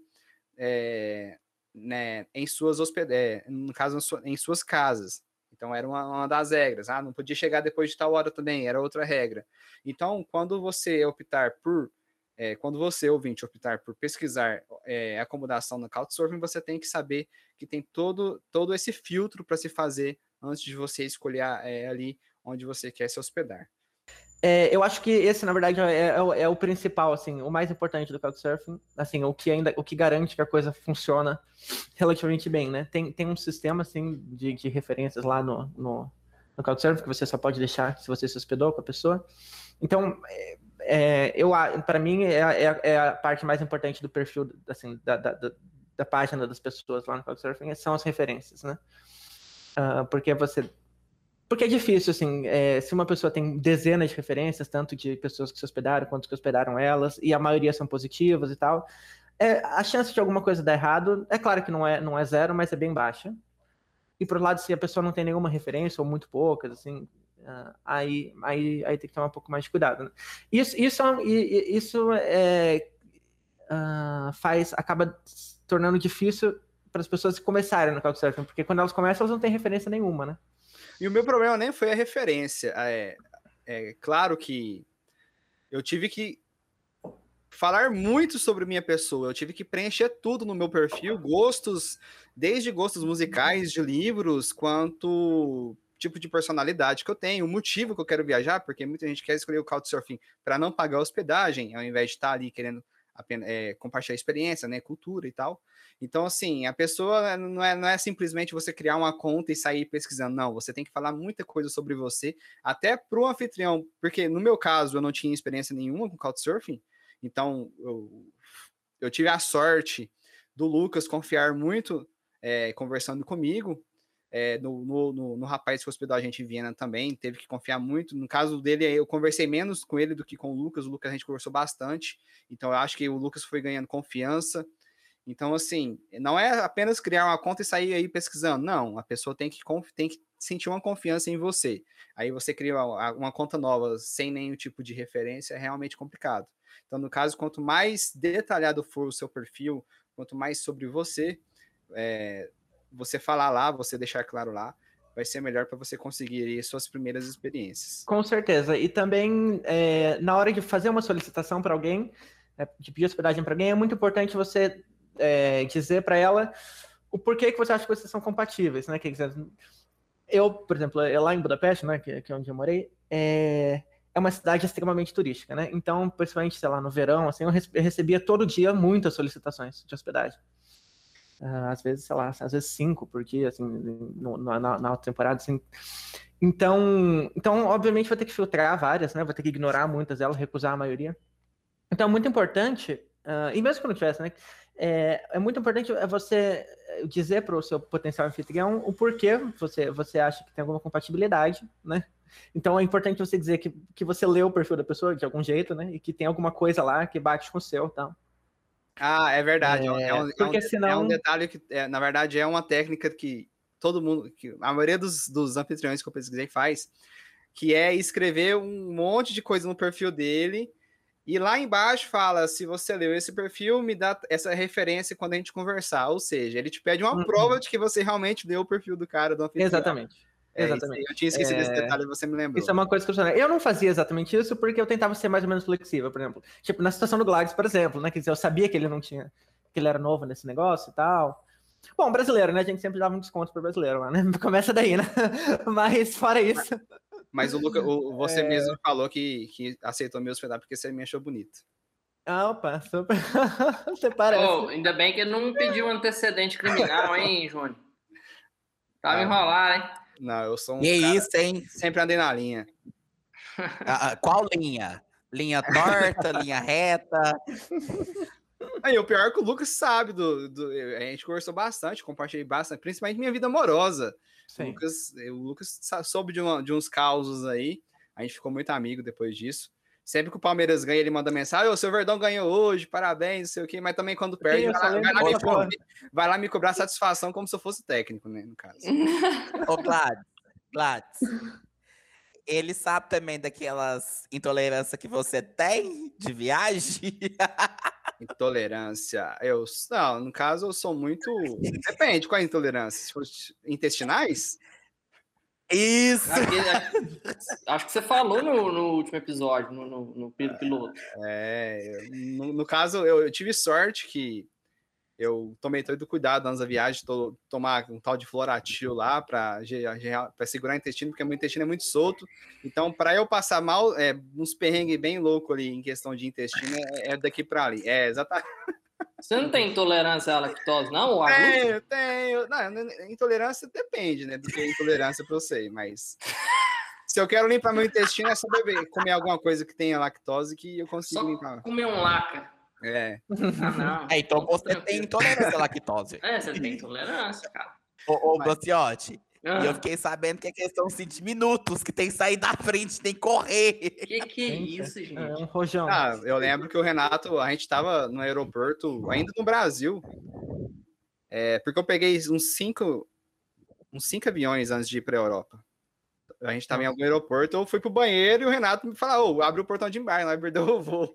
é, né, em suas hospedagens, é, no caso, em suas casas. Então era uma, uma, das regras. Ah, não podia chegar depois de tal hora também, era outra regra. Então, quando você optar por, é, quando você, ouvinte, optar por pesquisar é, acomodação no Couchsurfing, você tem que saber que tem todo, todo esse filtro para se fazer antes de você escolher é, ali onde você quer se hospedar. É, eu acho que esse, na verdade, é, é, é, o principal, assim, o mais importante do Couchsurfing, assim, o que ainda, o que garante que a coisa funciona relativamente bem, né? Tem, tem um sistema, assim, de, de referências lá no, no, no Couchsurfing que você só pode deixar se você se hospedou com a pessoa. Então, é, é eu, para mim, é, é, é, a parte mais importante do perfil, assim, da, da, da página das pessoas lá no Couchsurfing, são as referências, né? Uh, porque você. Porque é difícil, assim, é, se uma pessoa tem dezenas de referências, tanto de pessoas que se hospedaram quanto que hospedaram elas, e a maioria são positivas e tal, é, a chance de alguma coisa dar errado, é claro que não é, não é zero, mas é bem baixa. E por outro lado, se a pessoa não tem nenhuma referência, ou muito poucas, assim, uh, aí, aí, aí tem que tomar um pouco mais de cuidado. Né? Isso, isso, isso é, uh, faz, acaba tornando difícil para as pessoas começarem no Couchsurfing, porque quando elas começam, elas não têm referência nenhuma, né? E o meu problema nem foi a referência. É, é claro que eu tive que falar muito sobre minha pessoa, eu tive que preencher tudo no meu perfil, gostos, desde gostos musicais, de livros, quanto tipo de personalidade que eu tenho, o motivo que eu quero viajar, porque muita gente quer escolher o Couchsurfing para não pagar hospedagem, ao invés de estar ali querendo apenas, é, compartilhar experiência, né, cultura e tal. Então, assim, a pessoa não é, não é simplesmente você criar uma conta e sair pesquisando, não. Você tem que falar muita coisa sobre você, até para o anfitrião, porque no meu caso eu não tinha experiência nenhuma com Couchsurfing, então eu, eu tive a sorte do Lucas confiar muito é, conversando comigo. É, no, no, no, no, rapaz que hospedou a gente em Viena também, teve que confiar muito. No caso dele, eu conversei menos com ele do que com o Lucas. O Lucas a gente conversou bastante, então eu acho que o Lucas foi ganhando confiança. Então, assim, não é apenas criar uma conta e sair aí pesquisando. Não, a pessoa tem que, tem que sentir uma confiança em você. Aí você cria uma, uma conta nova sem nenhum tipo de referência, é realmente complicado. Então, no caso, quanto mais detalhado for o seu perfil, quanto mais sobre você, é, você falar lá, você deixar claro lá, vai ser melhor para você conseguir suas primeiras experiências. Com certeza. E também, é, na hora de fazer uma solicitação para alguém, é, de pedir hospedagem para alguém, é muito importante você é, dizer para ela o porquê que você acha que vocês são compatíveis, né? Que eu, por exemplo, lá em Budapeste, né, que, que é onde eu morei, é, é uma cidade extremamente turística, né? Então, principalmente, sei lá, no verão, assim, eu recebia todo dia muitas solicitações de hospedagem. Uh, às vezes, sei lá, às vezes cinco, porque assim, no, na, na outra temporada, assim. Então, então, obviamente, vou ter que filtrar várias, né? Vou ter que ignorar muitas delas, recusar a maioria. Então, é muito importante, uh, e mesmo que não tivesse, né? É, é muito importante você dizer para o seu potencial anfitrião o porquê você, você acha que tem alguma compatibilidade, né? Então é importante você dizer que, que você leu o perfil da pessoa de algum jeito, né? E que tem alguma coisa lá que bate com o seu, tal. Ah, é verdade. É, é um, porque é um, senão... é um detalhe que, é, na verdade, é uma técnica que todo mundo, que a maioria dos, dos anfitriões que eu pesquisei faz, que é escrever um monte de coisa no perfil dele e lá embaixo fala: se você leu esse perfil, me dá essa referência quando a gente conversar. Ou seja, ele te pede uma uhum. prova de que você realmente leu o perfil do cara do anfitrião. Exatamente. É, exatamente. Eu tinha esquecido é... esse detalhe, você me lembrou. Isso é uma coisa que eu Eu não fazia exatamente isso porque eu tentava ser mais ou menos flexível, por exemplo. Tipo, na situação do Gladys, por exemplo, né? Quer dizer, eu sabia que ele não tinha. que ele era novo nesse negócio e tal. Bom, brasileiro, né? A gente sempre dava um desconto para brasileiro lá, né? Começa daí, né? Mas fora isso. Mas o Luca, o, você é... mesmo falou que, que aceitou me hospedar porque você me achou bonito. Ah, opa, super. Você parece. Oh, ainda bem que ele não pediu antecedente criminal, hein, Júnior? Tava ah, enrolar, hein? Não, eu sou um. Que isso, hein? Sempre andei na linha. Ah, ah, qual linha? Linha torta, linha reta? Aí, o pior é que o Lucas sabe do, do, A gente conversou bastante, compartilhei bastante, principalmente minha vida amorosa. O Lucas, o Lucas soube de, uma, de uns causos aí. A gente ficou muito amigo depois disso. Sempre que o Palmeiras ganha, ele manda mensagem: o seu Verdão ganhou hoje, parabéns, não sei o quê. Mas também quando perde, vai, lá, vai, lá me cobrar, vai, lá, me cobrar satisfação como se eu fosse técnico, né? No caso. Ô, Gladys, Gladys. Ele sabe também daquelas intolerâncias que você tem de viagem? Intolerância. Eu, não, no caso, eu sou muito. Depende, qual é a intolerância? Se intestinais? Isso! acho que você falou no, no último episódio, no, no, no piloto. É, no, no caso, eu, eu, tive sorte que eu tomei todo cuidado antes da viagem, to, tomar um tal de floratil lá para segurar o intestino, porque o intestino é muito solto. Então, para eu passar mal, é, uns perrengues bem loucos ali em questão de intestino, é, é daqui para ali. É, exatamente. Você não tem intolerância à lactose, não? Tenho, tenho. Não, intolerância depende, né? Do que é intolerância para você, mas. Se eu quero limpar meu intestino, é só beber, comer alguma coisa que tenha lactose que eu consigo só limpar. Comer um laca. É. Ah, não. É, então você tem intolerância à lactose. É, você tem intolerância, cara. Ô, ô. Bociotti, e eu fiquei sabendo que é questão assim, de minutos, que tem que sair da frente, tem que correr. Que que é isso, gente? É um rojão. Ah, eu lembro que o Renato, a gente tava no aeroporto, ainda no Brasil, é, porque eu peguei uns cinco, uns cinco aviões antes de ir para a Europa. A gente tava em algum aeroporto, eu fui pro banheiro e o Renato me falou, oh, abre o portão de embarque, não perdeu o voo.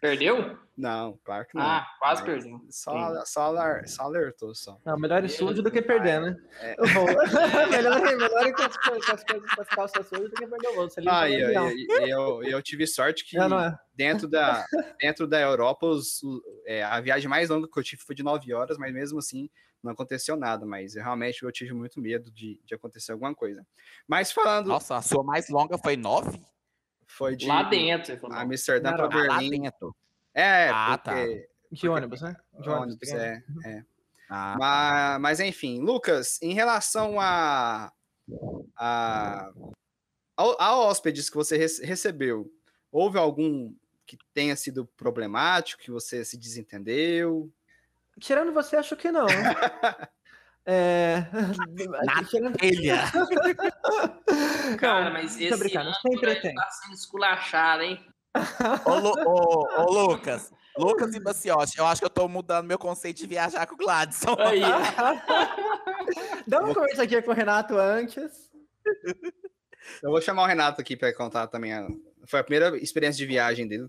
Perdeu? Não, claro que não. Ah, quase Mas perdeu. Só, só, só alertou, só. Não, melhor ir sujo do que perder, né? É. melhor, melhor ir com as, com as coisas, com as calças sujas do que perder o voo. Ah, eu, eu, eu, eu, tive sorte que não, não é. dentro, da, dentro da Europa, os, é, a viagem mais longa que eu tive foi de nove horas, mas mesmo assim não aconteceu nada, mas eu, realmente eu tive muito medo de, de acontecer alguma coisa. Mas falando... Nossa, a sua mais longa foi nove? Foi de lá dentro. Amsterdã para Berlim. Lá dentro. É, ah, tá. porque, tá. De ônibus, né? De ônibus, é, é. Ah, mas, tá. mas, enfim, Lucas, em relação a, a, a, a hóspedes que você recebeu, houve algum que tenha sido problemático, que você se desentendeu? Tirando você, acho que não. É... Na telha. Cara, mas esse brincando, ano sempre tem. tá sendo esculachado, hein? Ô, Lu, ô, ô, Lucas, Lucas e Baciotti, eu acho que eu tô mudando meu conceito de viajar com o Gladson. Aí. Dá uma conversa aqui com o Renato antes. Eu vou chamar o Renato aqui para contar também. A... Foi a primeira experiência de viagem dele.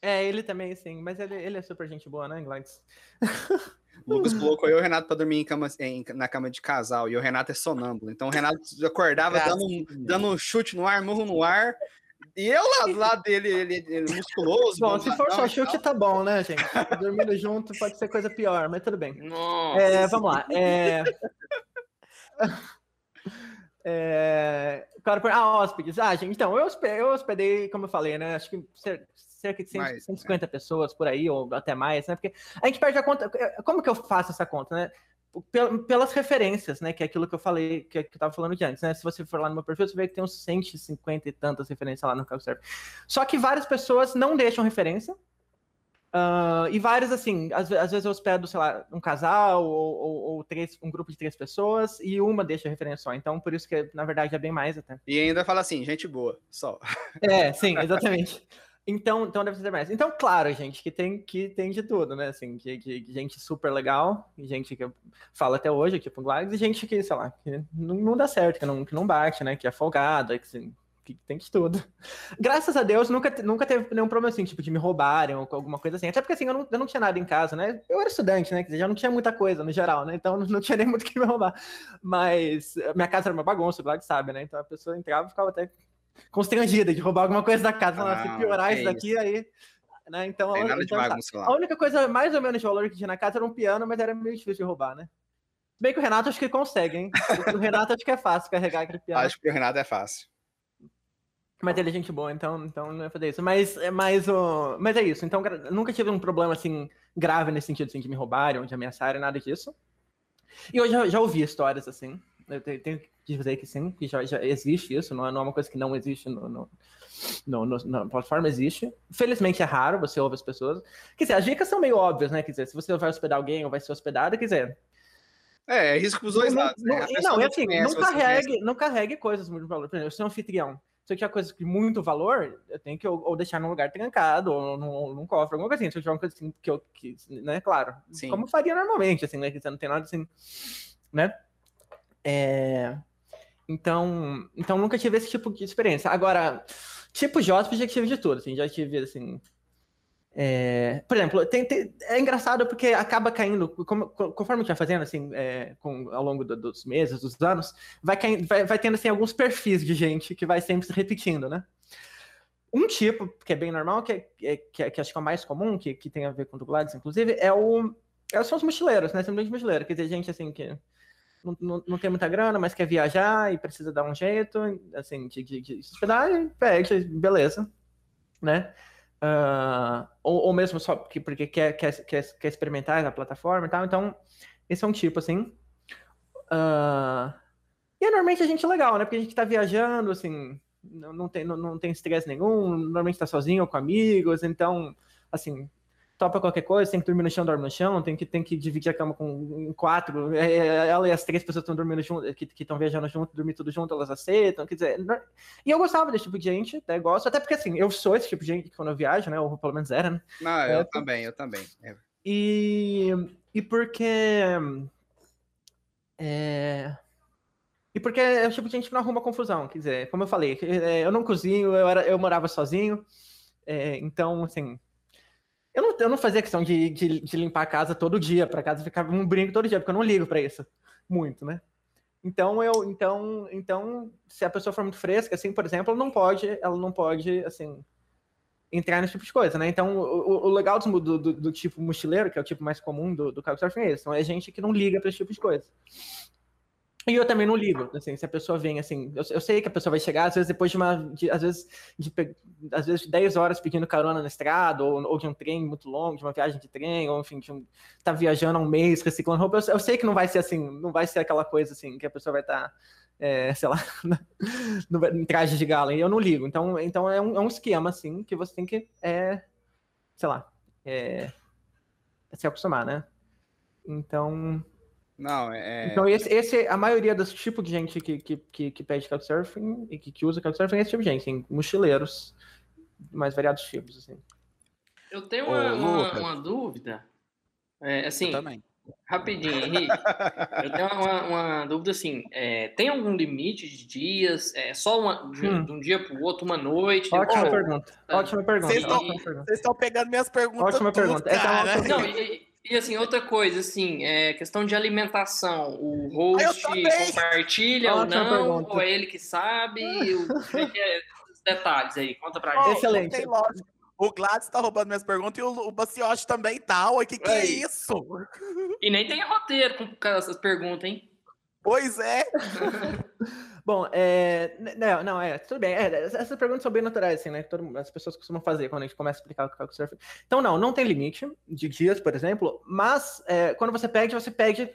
É, ele também, sim. Mas ele, ele é super gente boa, né, Gladys? O Lucas colocou eu e o Renato para dormir em cama, em, na cama de casal. E o Renato é sonâmbulo. Então o Renato acordava dando um, dando um chute no ar, murro no ar. E eu lá do lado dele, ele, ele musculoso. Bom, se for só chute, tá bom, né, gente? Dormindo junto pode ser coisa pior, mas tudo bem. É, vamos lá. É... É... Claro, ah, hóspedes. Ah, gente, então, eu hospedei, eu hospedei, como eu falei, né? Acho que cerca de 100, mais, 150 é. pessoas por aí, ou até mais, né? Porque a gente perde a conta. Como que eu faço essa conta, né? Pelas referências, né? Que é aquilo que eu falei, que, que eu tava falando de antes, né? Se você for lá no meu perfil, você vê que tem uns 150 e tantas referências lá no Couchsurfing. Só que várias pessoas não deixam referência, Uh, e vários, assim, às, às, vezes eu hospedo, sei lá, um casal ou, ou, ou, três, um grupo de três pessoas e uma deixa referência só. Então, por isso que, na verdade, é bem mais até. E ainda fala assim, gente boa, só. É, sim, exatamente. Então, então deve ser mais. Então, claro, gente, que tem, que tem de tudo, né? Assim, que, que, gente super legal, gente que fala até hoje, tipo, Gladys, e gente que, sei lá, que não, não dá certo, que não, que não bate, né? Que é folgada, que assim, que tem de tudo. Graças a Deus, nunca, nunca teve nenhum problema assim, tipo, de me roubarem ou alguma coisa assim. Até porque assim, eu não, eu não tinha nada em casa, né? Eu era estudante, né? Já não tinha muita coisa no geral, né? Então não tinha nem muito o que me roubar. Mas minha casa era uma bagunça, o Vlad sabe, né? Então a pessoa entrava e ficava até constrangida de roubar alguma coisa da casa. Falando, se piorar isso daqui, aí. Né? Então, tem nada então, de bagunça lá. A única coisa mais ou menos de valor que tinha na casa era um piano, mas era meio difícil de roubar, né? Bem que o Renato acho que consegue, hein? O Renato acho que é fácil carregar aquele piano. Acho que o Renato é fácil. Mas ele é gente boa, então, então não ia fazer isso. Mas, é mas, o, mas é isso. Então, nunca tive um problema assim grave nesse sentido assim, de me roubarem ou de ameaçarem, nada disso. E eu já, já ouvi histórias assim. Eu tenho, que dizer que sim, que já, já existe isso, não é, não é uma coisa que não existe no, no, no, no, na plataforma, existe. Felizmente é raro, você ouve as pessoas. Quer dizer, as dicas são meio óbvias, né? Quer dizer, se você vai hospedar alguém ou vai ser hospedado, quer dizer, é, é risco para os dois lados. Né? Não, não, é assim, não carregue, não carregue coisas muito valor. Por exemplo, eu sou um anfitrião se eu tiver coisa de muito valor, eu tenho que ou, ou deixar num lugar trancado, ou num, num cofre, alguma coisa assim. Se eu tiver uma coisa assim que eu, que, né, claro, Sim. como faria normalmente, assim, né, que você não tem nada assim, né? É... Então, então nunca tive esse tipo de experiência. Agora, tipo de já tive de tudo, assim, já tive, assim, é, por exemplo, tem, tem, é engraçado porque acaba caindo, como, conforme a gente vai fazendo, assim, é, com, ao longo do, dos meses, dos anos, vai, caindo, vai, vai tendo, assim, alguns perfis de gente que vai sempre se repetindo, né? Um tipo, que é bem normal, que, é, é que, é, que acho que é o mais comum, que, que tem a ver com dublados, inclusive, é o, é, são os mochileiros, né? Simplesmente mochileiro, quer dizer, gente, assim, que não, não, não, tem muita grana, mas quer viajar e precisa dar um jeito, assim, de, de, de hospedar, e pede, beleza, né? Uh, ou, ou, mesmo só porque, porque quer, quer, quer, quer experimentar a plataforma e tal. Então, esse é um tipo, assim. Uh, e é normalmente a gente legal, né? Porque a gente tá viajando, assim, não, não tem, não, não tem estresse nenhum, normalmente tá sozinho ou com amigos, então, assim, topa qualquer coisa, tem que dormir no chão, dorme no chão, tem que, tem que dividir a cama com quatro, é, é, ela e as três pessoas estão dormindo junto, que estão viajando junto, dormir tudo junto, elas aceitam, quer dizer, e eu gostava desse tipo de gente, até gosto, até porque assim, eu sou esse tipo de gente quando eu viajo, né, ou pelo menos era, né. Não, eu é, também, eu também. É. E, e porque... É... E porque é o tipo de gente que não arruma confusão, quer dizer, como eu falei, eu não cozinho, eu, era, eu morava sozinho, é, então, assim, eu não, eu não fazia questão de, de, de limpar a casa todo dia, para casa ficar um brinco todo dia, porque eu não ligo para isso muito, né? Então eu, então, então, se a pessoa for muito fresca, assim, por exemplo, ela não pode, ela não pode, assim, entrar nesse tipo de coisa, né? Então, o, o legal do, do, do, tipo mochileiro, que é o tipo mais comum do, do Couchsurfing, é esse. Então, é gente que não liga para esse tipo de coisa. E eu também não ligo, assim, se a pessoa vem, assim, eu, eu, sei que a pessoa vai chegar, às vezes depois de uma, de, às vezes, de, às vezes 10 horas pedindo carona na estrada, ou, ou, de um trem muito longo, de uma viagem de trem, ou enfim, de um, tá viajando há um mês, reciclando roupa, eu, eu, sei que não vai ser assim, não vai ser aquela coisa assim, que a pessoa vai estar, tá, é, sei lá, no, em traje de gala, e eu não ligo, então, então é, um, é um esquema, assim, que você tem que, é, sei lá, é, se acostumar, né? Então, não, é. Então, esse, esse a maioria dos tipos de gente que, que, que, que pede couchsurfing e que, que usa couchsurfing é esse tipo de gente, assim, mochileiros, mais variados tipos, assim. Eu tenho uma, uma, uma, dúvida. É, assim, rapidinho, Henrique. eu tenho uma, uma dúvida assim: é, tem algum limite de dias? É só uma, de, hum. de um dia para o outro, uma noite? Ótima oh, pergunta. Ótima pergunta. Vocês estão pegando minhas perguntas. Ótima tudo, pergunta. Cara. Essa é uma... Não, e, e assim, outra coisa, assim, é questão de alimentação. O host compartilha ou não, pergunta. ou é ele que sabe? O, é que é os detalhes aí? Conta pra gente. Excelente. O Gladys tá roubando minhas perguntas e o, o Baciotti também tá. O que, que é isso? E nem tem roteiro com essas perguntas, hein? Pois é. Bom, é, não, não, é, tudo bem. É, essas perguntas são bem naturais, assim, né? Que todo, as pessoas costumam fazer quando a gente começa a explicar o que é o. Então, não, não tem limite de dias, por exemplo, mas é, quando você pede, você pede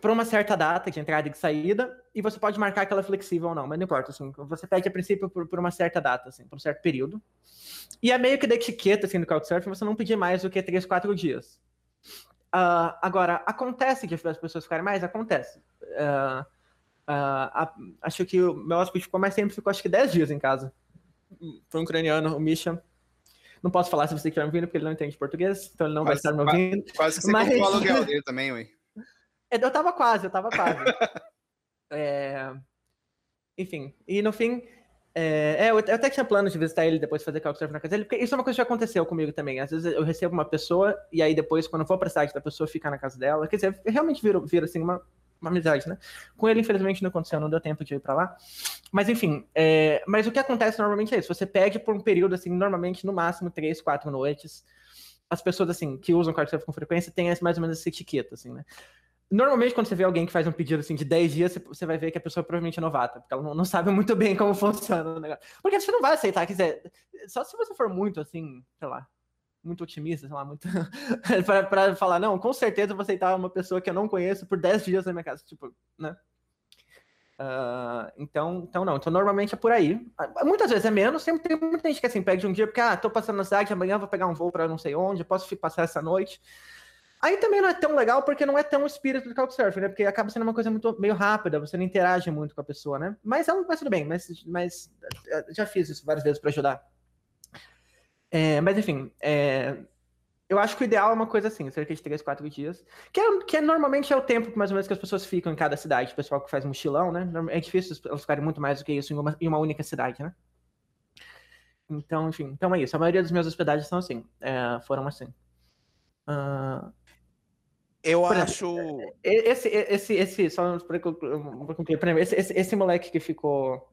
para uma certa data de entrada e de saída, e você pode marcar que ela é flexível ou não, mas não importa, assim, você pede a princípio por, por uma certa data, assim, por um certo período. E é meio que da etiqueta, assim, do Couchsurfing, você não pedir mais do que três, quatro dias. Uh, agora, acontece que as pessoas ficarem mais? Acontece. Uh, uh, acho que o meu hóspede ficou mais tempo, ficou acho que 10 dias em casa. Foi um ucraniano, o Misha. Não posso falar se você estiver me ouvindo, porque ele não entende português, então ele não quase, vai estar me ouvindo. Quase que você mas... comprou o aluguel dele também, ué. Eu tava quase, eu tava quase. é... Enfim, e no fim, é, é, eu até tinha planos de visitar ele depois fazer Couchsurfing na casa dele, porque isso é uma coisa que já aconteceu comigo também. Às vezes eu recebo uma pessoa e aí depois, quando eu for pra cidade da pessoa ficar na casa dela, quer dizer, realmente vira, vira assim, uma, uma amizade, né? Com ele, infelizmente, não aconteceu, não deu tempo de ir pra lá. Mas enfim, é, mas o que acontece normalmente é isso: você pede por um período, assim, normalmente no máximo três, quatro noites. As pessoas, assim, que usam Couchsurfing com frequência têm mais ou menos essa etiqueta, assim, né? Normalmente, quando você vê alguém que faz um pedido assim de 10 dias, você vai ver que a pessoa provavelmente é novata, porque ela não, sabe muito bem como funciona o negócio. Porque você não vai aceitar, quer dizer, só se você for muito assim, sei lá, muito otimista, sei lá, muito. para falar, não, com certeza eu vou aceitar uma pessoa que eu não conheço por 10 dias na minha casa, tipo, né? Uh, então, então, não. Então, normalmente é por aí. Muitas vezes é menos. Sempre tem muita gente que assim, pede um dia, porque, ah, tô passando na cidade, amanhã vou pegar um voo para não sei onde, posso passar essa noite. Aí também não é tão legal porque não é tão o espírito do Couchsurfing, né? Porque acaba sendo uma coisa muito meio rápida, você não interage muito com a pessoa, né? Mas, é mas tudo bem, mas, mas é, já fiz isso várias vezes para ajudar. É, mas enfim, é, eu acho que o ideal é uma coisa assim, cerca de 3, 4 dias. Que, é, que é, normalmente é o tempo mais ou menos que as pessoas ficam em cada cidade. O pessoal que faz mochilão, né? É difícil elas ficarem muito mais do que isso em uma, em uma única cidade, né? Então, enfim, então é isso. A maioria dos meus hospedagens são assim, é, foram assim. Uh, eu acho. Esse, esse, esse, só para concluir, esse, esse, esse moleque que ficou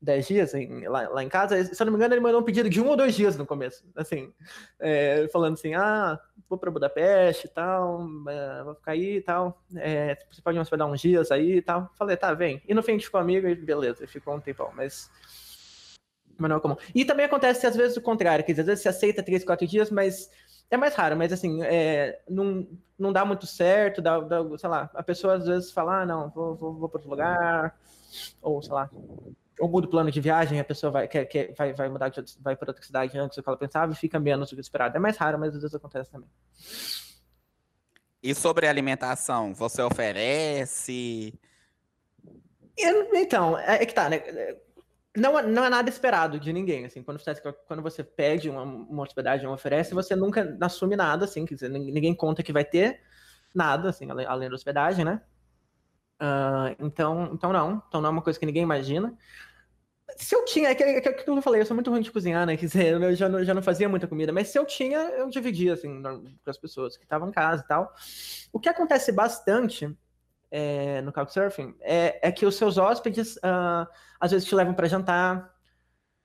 10 dias em, lá, lá em casa, se eu não me engano, ele mandou um pedido de um ou dois dias no começo, assim, é, falando assim, ah, vou para Budapeste e tal, é, vou ficar aí e tal, é, você pode me hospedar uns dias aí e tal. Falei, tá, vem. E no fim a gente ficou amigo e beleza, ficou um tempão, mas... Mas não é comum. E também acontece às vezes o contrário, que às vezes você aceita 3, 4 dias, mas é mais raro, mas assim, é, não, não dá muito certo, dá, dá, sei lá, a pessoa às vezes fala, ah, não, vou, vou, vou para outro lugar, ou sei lá, ou muda o plano de viagem, a pessoa vai, quer, quer, vai, vai mudar, de, vai para outra cidade antes do que ela pensava e fica menos do que esperado. É mais raro, mas às vezes acontece também. E sobre alimentação, você oferece? Então, é, é que tá, né? Não, é, não é nada esperado de ninguém, assim, quando você, quando você pede uma, uma hospedagem, uma oferece, você nunca assume nada, assim, quer dizer, ninguém conta que vai ter nada, assim, além, além da hospedagem, né? Uh, então, então não, então não é uma coisa que ninguém imagina. Se eu tinha, é que, é que eu falei, eu sou muito ruim de cozinhar, né? Quer dizer, eu já não, já não fazia muita comida, mas se eu tinha, eu dividia, assim, com as pessoas que estavam em casa e tal. O que acontece bastante é, no Couchsurfing é, é que os seus hóspedes uh, às vezes te levam para jantar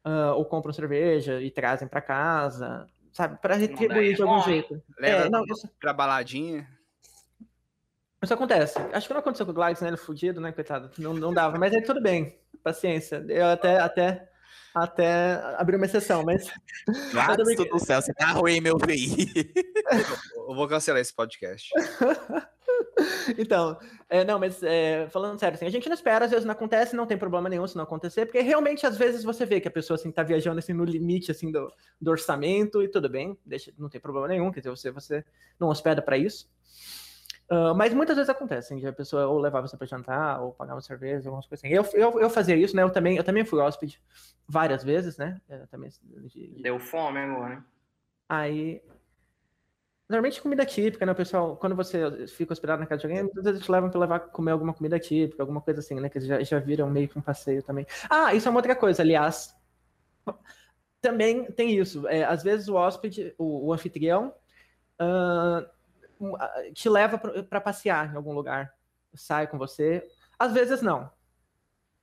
uh, ou compram cerveja e trazem para casa, sabe? Para retribuir de algum jeito. Leva é, não, isso... pra baladinha. Isso acontece. Acho que não aconteceu com o Glides, né? Ele é fudido, né? Coitado. Não, não dava. Mas aí tudo bem. Paciência. Eu até, até, até abri uma exceção, mas. Gladys do céu, você tá ruim, meu filho. Eu vou cancelar esse podcast. então, é, não, mas é, falando sério, assim, a gente não espera, às vezes não acontece, não tem problema nenhum se não acontecer, porque realmente às vezes você vê que a pessoa assim tá viajando assim no limite assim do, do orçamento e tudo bem, deixa, não tem problema nenhum, quer dizer, você, você não hospeda para isso. Uh, mas muitas vezes acontece, assim, a pessoa ou levar você para jantar, ou pagar uma cerveja, algumas coisas assim. Eu, eu, eu fazia isso, né? Eu também, eu também fui hóspede várias vezes, né? Eu também, de, de... Deu fome agora, né? Aí, Normalmente comida típica, né, pessoal? Quando você fica hospedado na casa de alguém, muitas vezes te levam para levar comer alguma comida típica, alguma coisa assim, né? Que já, já viram meio que um passeio também. Ah, isso é uma outra coisa, aliás. Também tem isso. É, às vezes o hóspede, o, o anfitrião, uh, te leva para passear em algum lugar. Sai com você. Às vezes não.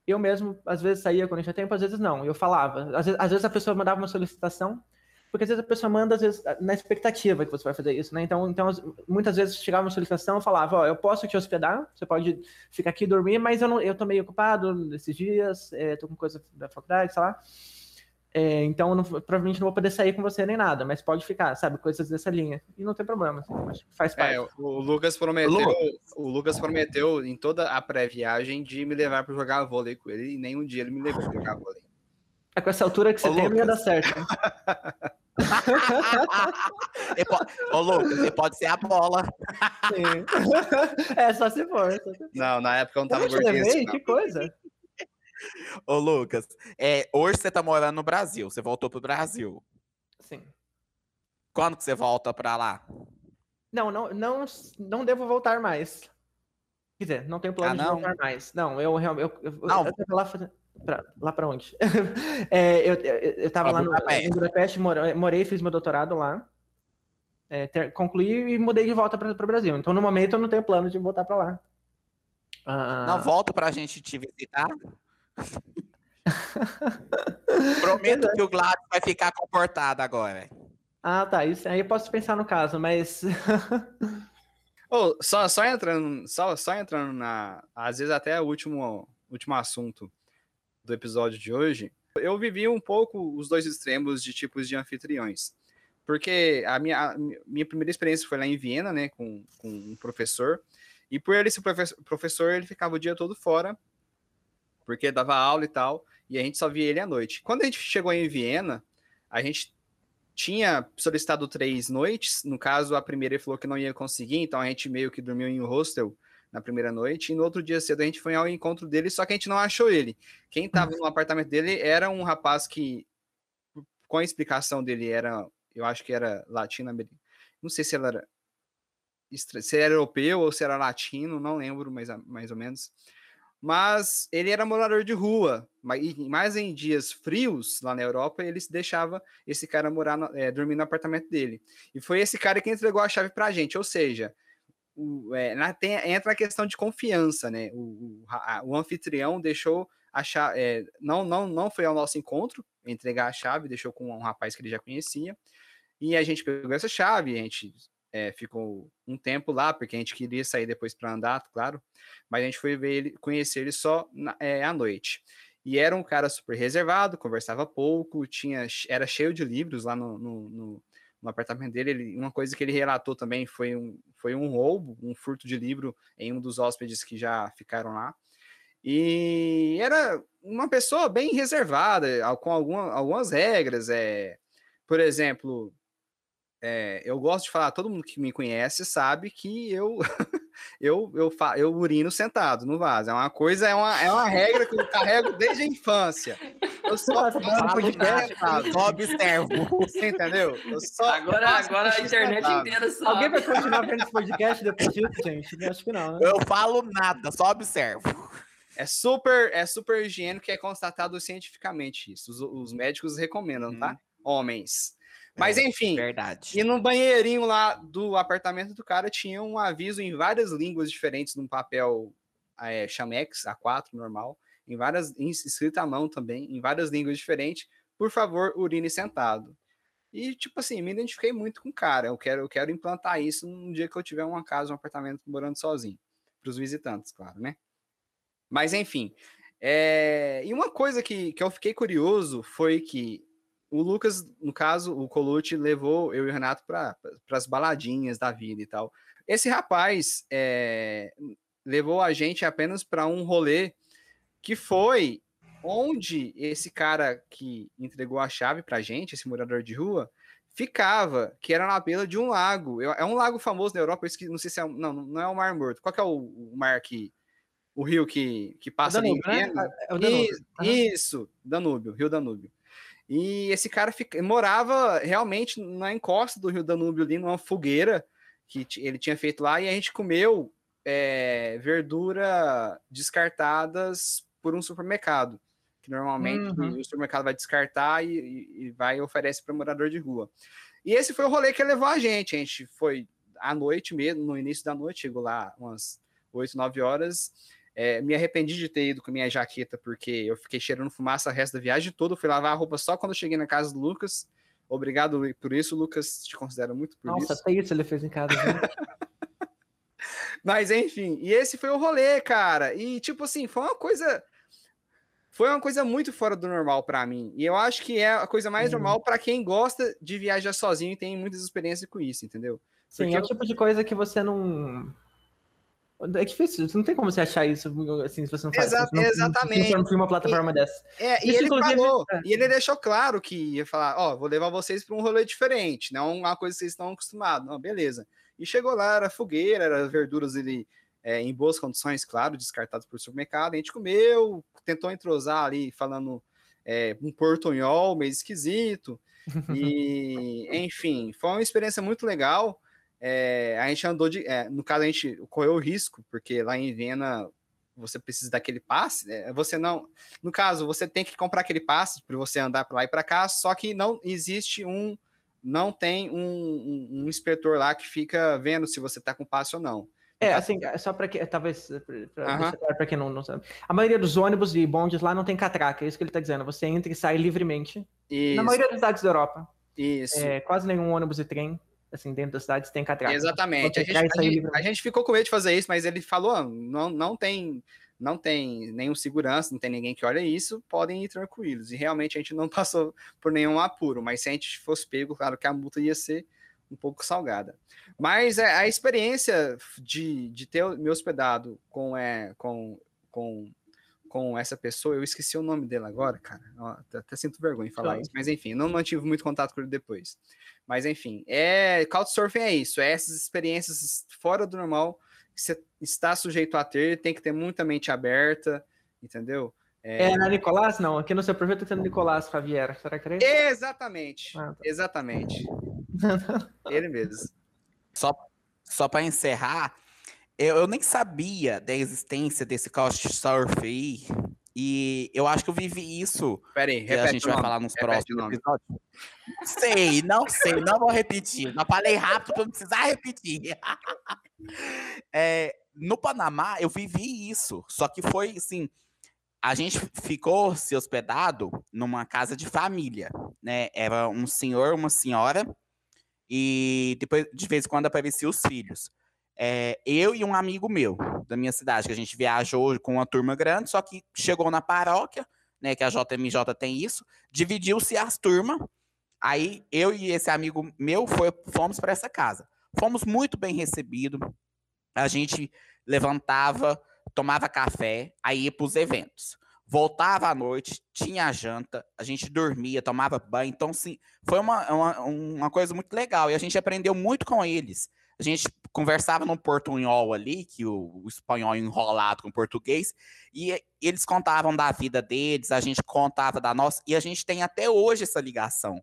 Eu mesmo, às vezes saía quando tinha tempo, às vezes não. Eu falava. Às vezes, às vezes a pessoa mandava uma solicitação Porque às vezes a pessoa manda, às vezes, na expectativa que você vai fazer isso, né? Então, então muitas vezes chegava uma solicitação e falava, ó, eu posso te hospedar, você pode ficar aqui e dormir, mas eu, não, eu tô meio ocupado nesses dias, é, tô com coisa da faculdade, sei lá. É, então, não, provavelmente não vou poder sair com você nem nada, mas pode ficar, sabe? Coisas dessa linha. E não tem problema, assim, acho que faz parte. É, o Lucas prometeu, o Lucas prometeu em toda a pré-viagem de me levar para jogar vôlei com ele, e nenhum dia ele me levou para jogar vôlei. É com essa altura que você Ô, tem, Lucas. não ia dar certo. Né? Ô, Lucas, você pode ser a bola. Sim. É, só se for. Só se for. Não, na época eu não tava gordinho. Assim, que coisa. Ô, Lucas, é, hoje você tá morando no Brasil, você voltou pro Brasil. Sim. Quando que você volta pra lá? Não, não, não, não devo voltar mais. Quer dizer, não tenho plano ah, de voltar mais. Não, eu realmente. Eu, eu, não. eu, eu lá. Pra, lá para onde? é, eu, eu, eu tava lá no, em Budapeste, morei, fiz meu doutorado lá. É, ter, concluí e mudei de volta para o Brasil. Então, no momento, eu não tenho plano de voltar para lá. Ah... Não, volto para a gente te visitar. Prometo que o Gladys vai ficar comportado agora. Ah, tá. Isso aí eu posso pensar no caso, mas. oh, só, só entrando, só, só entrando na. Às vezes até o último, último assunto do episódio de hoje, eu vivi um pouco os dois extremos de tipos de anfitriões. Porque a minha, a minha primeira experiência foi lá em Viena, né, com, com um professor, e por ele ser professor, ele ficava o dia todo fora, porque dava aula e tal, e a gente só via ele à noite. Quando a gente chegou em Viena, a gente tinha solicitado três noites, no caso, a primeira ele falou que não ia conseguir, então a gente meio que dormiu em um hostel na primeira noite, e no outro dia cedo a gente foi ao encontro dele, só que a gente não achou ele. Quem estava no apartamento dele era um rapaz que, com a explicação dele, era, eu acho que era latino-americano, não sei se era, se era europeu ou se era latino, não lembro mais, mais ou menos. Mas ele era morador de rua, mais em dias frios lá na Europa, ele se deixava esse cara morar, no, é, dormir no apartamento dele. E foi esse cara que entregou a chave para a gente, ou seja, o, é, na, tem, entra a questão de confiança, né? O, o, a, o anfitrião deixou a chave, é, não, não, não foi ao nosso encontro entregar a chave, deixou com um rapaz que ele já conhecia, e a gente pegou essa chave, a gente é, ficou um tempo lá, porque a gente queria sair depois para andar, claro, mas a gente foi ver ele, conhecer ele só na, é, à noite. E era um cara super reservado, conversava pouco, tinha, era cheio de livros lá no, no, no no apartamento dele. Ele, uma coisa que ele relatou também foi um, foi um roubo, um furto de livro em um dos hóspedes que já ficaram lá. E era uma pessoa bem reservada, com alguma, algumas regras. É, por exemplo, é, eu gosto de falar, todo mundo que me conhece sabe que eu eu, eu, eu urino sentado no vaso. É uma coisa, é uma, é uma regra que eu carrego desde a infância. Eu só faço podcast, só observo. Você entendeu? agora agora a internet sentado. inteira sabe. Alguém vai continuar vendo esse podcast depois disso, gente? Acho que não, né? Eu falo nada, só observo. É super, é super higiênico e é constatado cientificamente isso. Os, os médicos recomendam, hum. tá? Homens. Mas é, enfim. Verdade. E no banheirinho lá do apartamento do cara tinha um aviso em várias línguas diferentes, num papel é, Chamex A4 normal, em várias escrito à mão também, em várias línguas diferentes. Por favor, urine sentado. E tipo assim, me identifiquei muito com o cara. Eu quero, eu quero implantar isso num dia que eu tiver uma casa, um apartamento morando sozinho, para os visitantes, claro, né? Mas enfim. É... E uma coisa que, que eu fiquei curioso foi que o Lucas, no caso, o Colucci levou eu e o Renato para as baladinhas da vida e tal. Esse rapaz é, levou a gente apenas para um rolê que foi onde esse cara que entregou a chave para a gente, esse morador de rua, ficava, que era na beira de um lago. É um lago famoso na Europa, não sei se é, não, não é o Mar Morto. Qual que é o, o mar que o rio que, que passa Danúbio, ali? Né? É o Danúbio. Isso, Danúbio, Rio Danúbio. E esse cara fica, morava realmente na encosta do Rio Danúbio, ali numa fogueira que ele tinha feito lá, e a gente comeu é, verdura descartadas por um supermercado, que normalmente uhum. o supermercado vai descartar e, e vai e oferece para morador de rua. E esse foi o rolê que levou a gente. A gente foi à noite mesmo, no início da noite, chegou lá umas 8, 9 horas, é, me arrependi de ter ido com minha jaqueta, porque eu fiquei cheirando fumaça o resto da viagem toda. Fui lavar a roupa só quando eu cheguei na casa do Lucas. Obrigado por isso, Lucas. Te considero muito por Nossa, isso. até isso ele fez em casa. Viu? Mas enfim, e esse foi o rolê, cara. E tipo assim, foi uma coisa foi uma coisa muito fora do normal para mim. E eu acho que é a coisa mais Uhum. normal para quem gosta de viajar sozinho e tem muitas experiências com isso, entendeu? Sim, Porque é o tipo de coisa que você não. É difícil, não tem como você achar isso assim, se você não faz. Exa- você não- exatamente. Se não uma plataforma dessa. É, e ele falou, é. e ele deixou claro que ia falar, ó, vou levar vocês para um rolê diferente, não uma coisa que vocês estão acostumados. Não, beleza. E chegou lá, era fogueira, era verduras ele é, em boas condições, claro, descartadas por supermercado. A gente comeu, tentou entrosar ali, falando é, um portunhol meio esquisito. E, enfim, foi uma experiência muito legal. É, a gente andou de. é, no caso, a gente correu o risco, porque lá em Viena você precisa daquele passe. né, você não. No caso, você tem que comprar aquele passe para você andar para lá e para cá, só que não existe um. Não tem um, um, um inspetor lá que fica vendo se você tá com passe ou não. É, assim, só para que, talvez, para Aham. quem não, não sabe. A maioria dos ônibus e bondes lá não tem catraca, é isso que ele tá dizendo. Você entra e sai livremente. Isso, Na maioria das cidades da Europa. isso. É, quase nenhum ônibus e trem, assim, dentro das cidades tem catraca. Exatamente. Você A gente, a, gente, a gente ficou com medo de fazer isso, mas ele falou: "Ah, não, não tem. Não tem nenhum segurança, não tem ninguém que olha isso, podem ir tranquilos. E realmente a gente não passou por nenhum apuro, mas se a gente fosse pego, claro que a multa ia ser um pouco salgada. Mas é, a experiência de, de ter me hospedado com, é, com, com, com essa pessoa, eu esqueci o nome dele agora, cara. Ó, até, até sinto vergonha em falar Tá. isso, mas enfim, não mantive muito contato com ele depois. Mas enfim, é Couchsurfing é isso, é essas experiências fora do normal que você está sujeito a ter, tem que ter muita mente aberta, entendeu? É na Nicolás? Não, aqui no seu perfil tá tendo Nicolás Javier. Será que isso? Exatamente, Ah, tá. exatamente. Ele mesmo. Só, só para encerrar, eu, eu nem sabia da existência desse Couchsurf aí. E eu acho que eu vivi isso Pera aí, que a repete gente vai nome, falar nos repete próximos episódios. Não sei, não sei, não vou repetir. Não falei rápido para não precisar repetir. É, no Panamá, eu vivi isso, só que foi assim. A gente ficou se hospedado numa casa de família, né? Era um senhor, uma senhora, e depois, de vez em quando, apareciam os filhos. É, eu e um amigo meu da minha cidade, que a gente viajou com uma turma grande, só que chegou na paróquia, né? Que a JMJ tem isso, dividiu-se as turmas. Aí eu e esse amigo meu foi, fomos para essa casa. Fomos muito bem recebidos. A gente levantava, tomava café, aí ia para os eventos. Voltava à noite, tinha janta, a gente dormia, tomava banho. Então, sim, foi uma, uma, uma coisa muito legal. E a gente aprendeu muito com eles. A gente conversava no portunhol ali, que o, o espanhol enrolado com o português, e eles contavam da vida deles, a gente contava da nossa, e a gente tem até hoje essa ligação.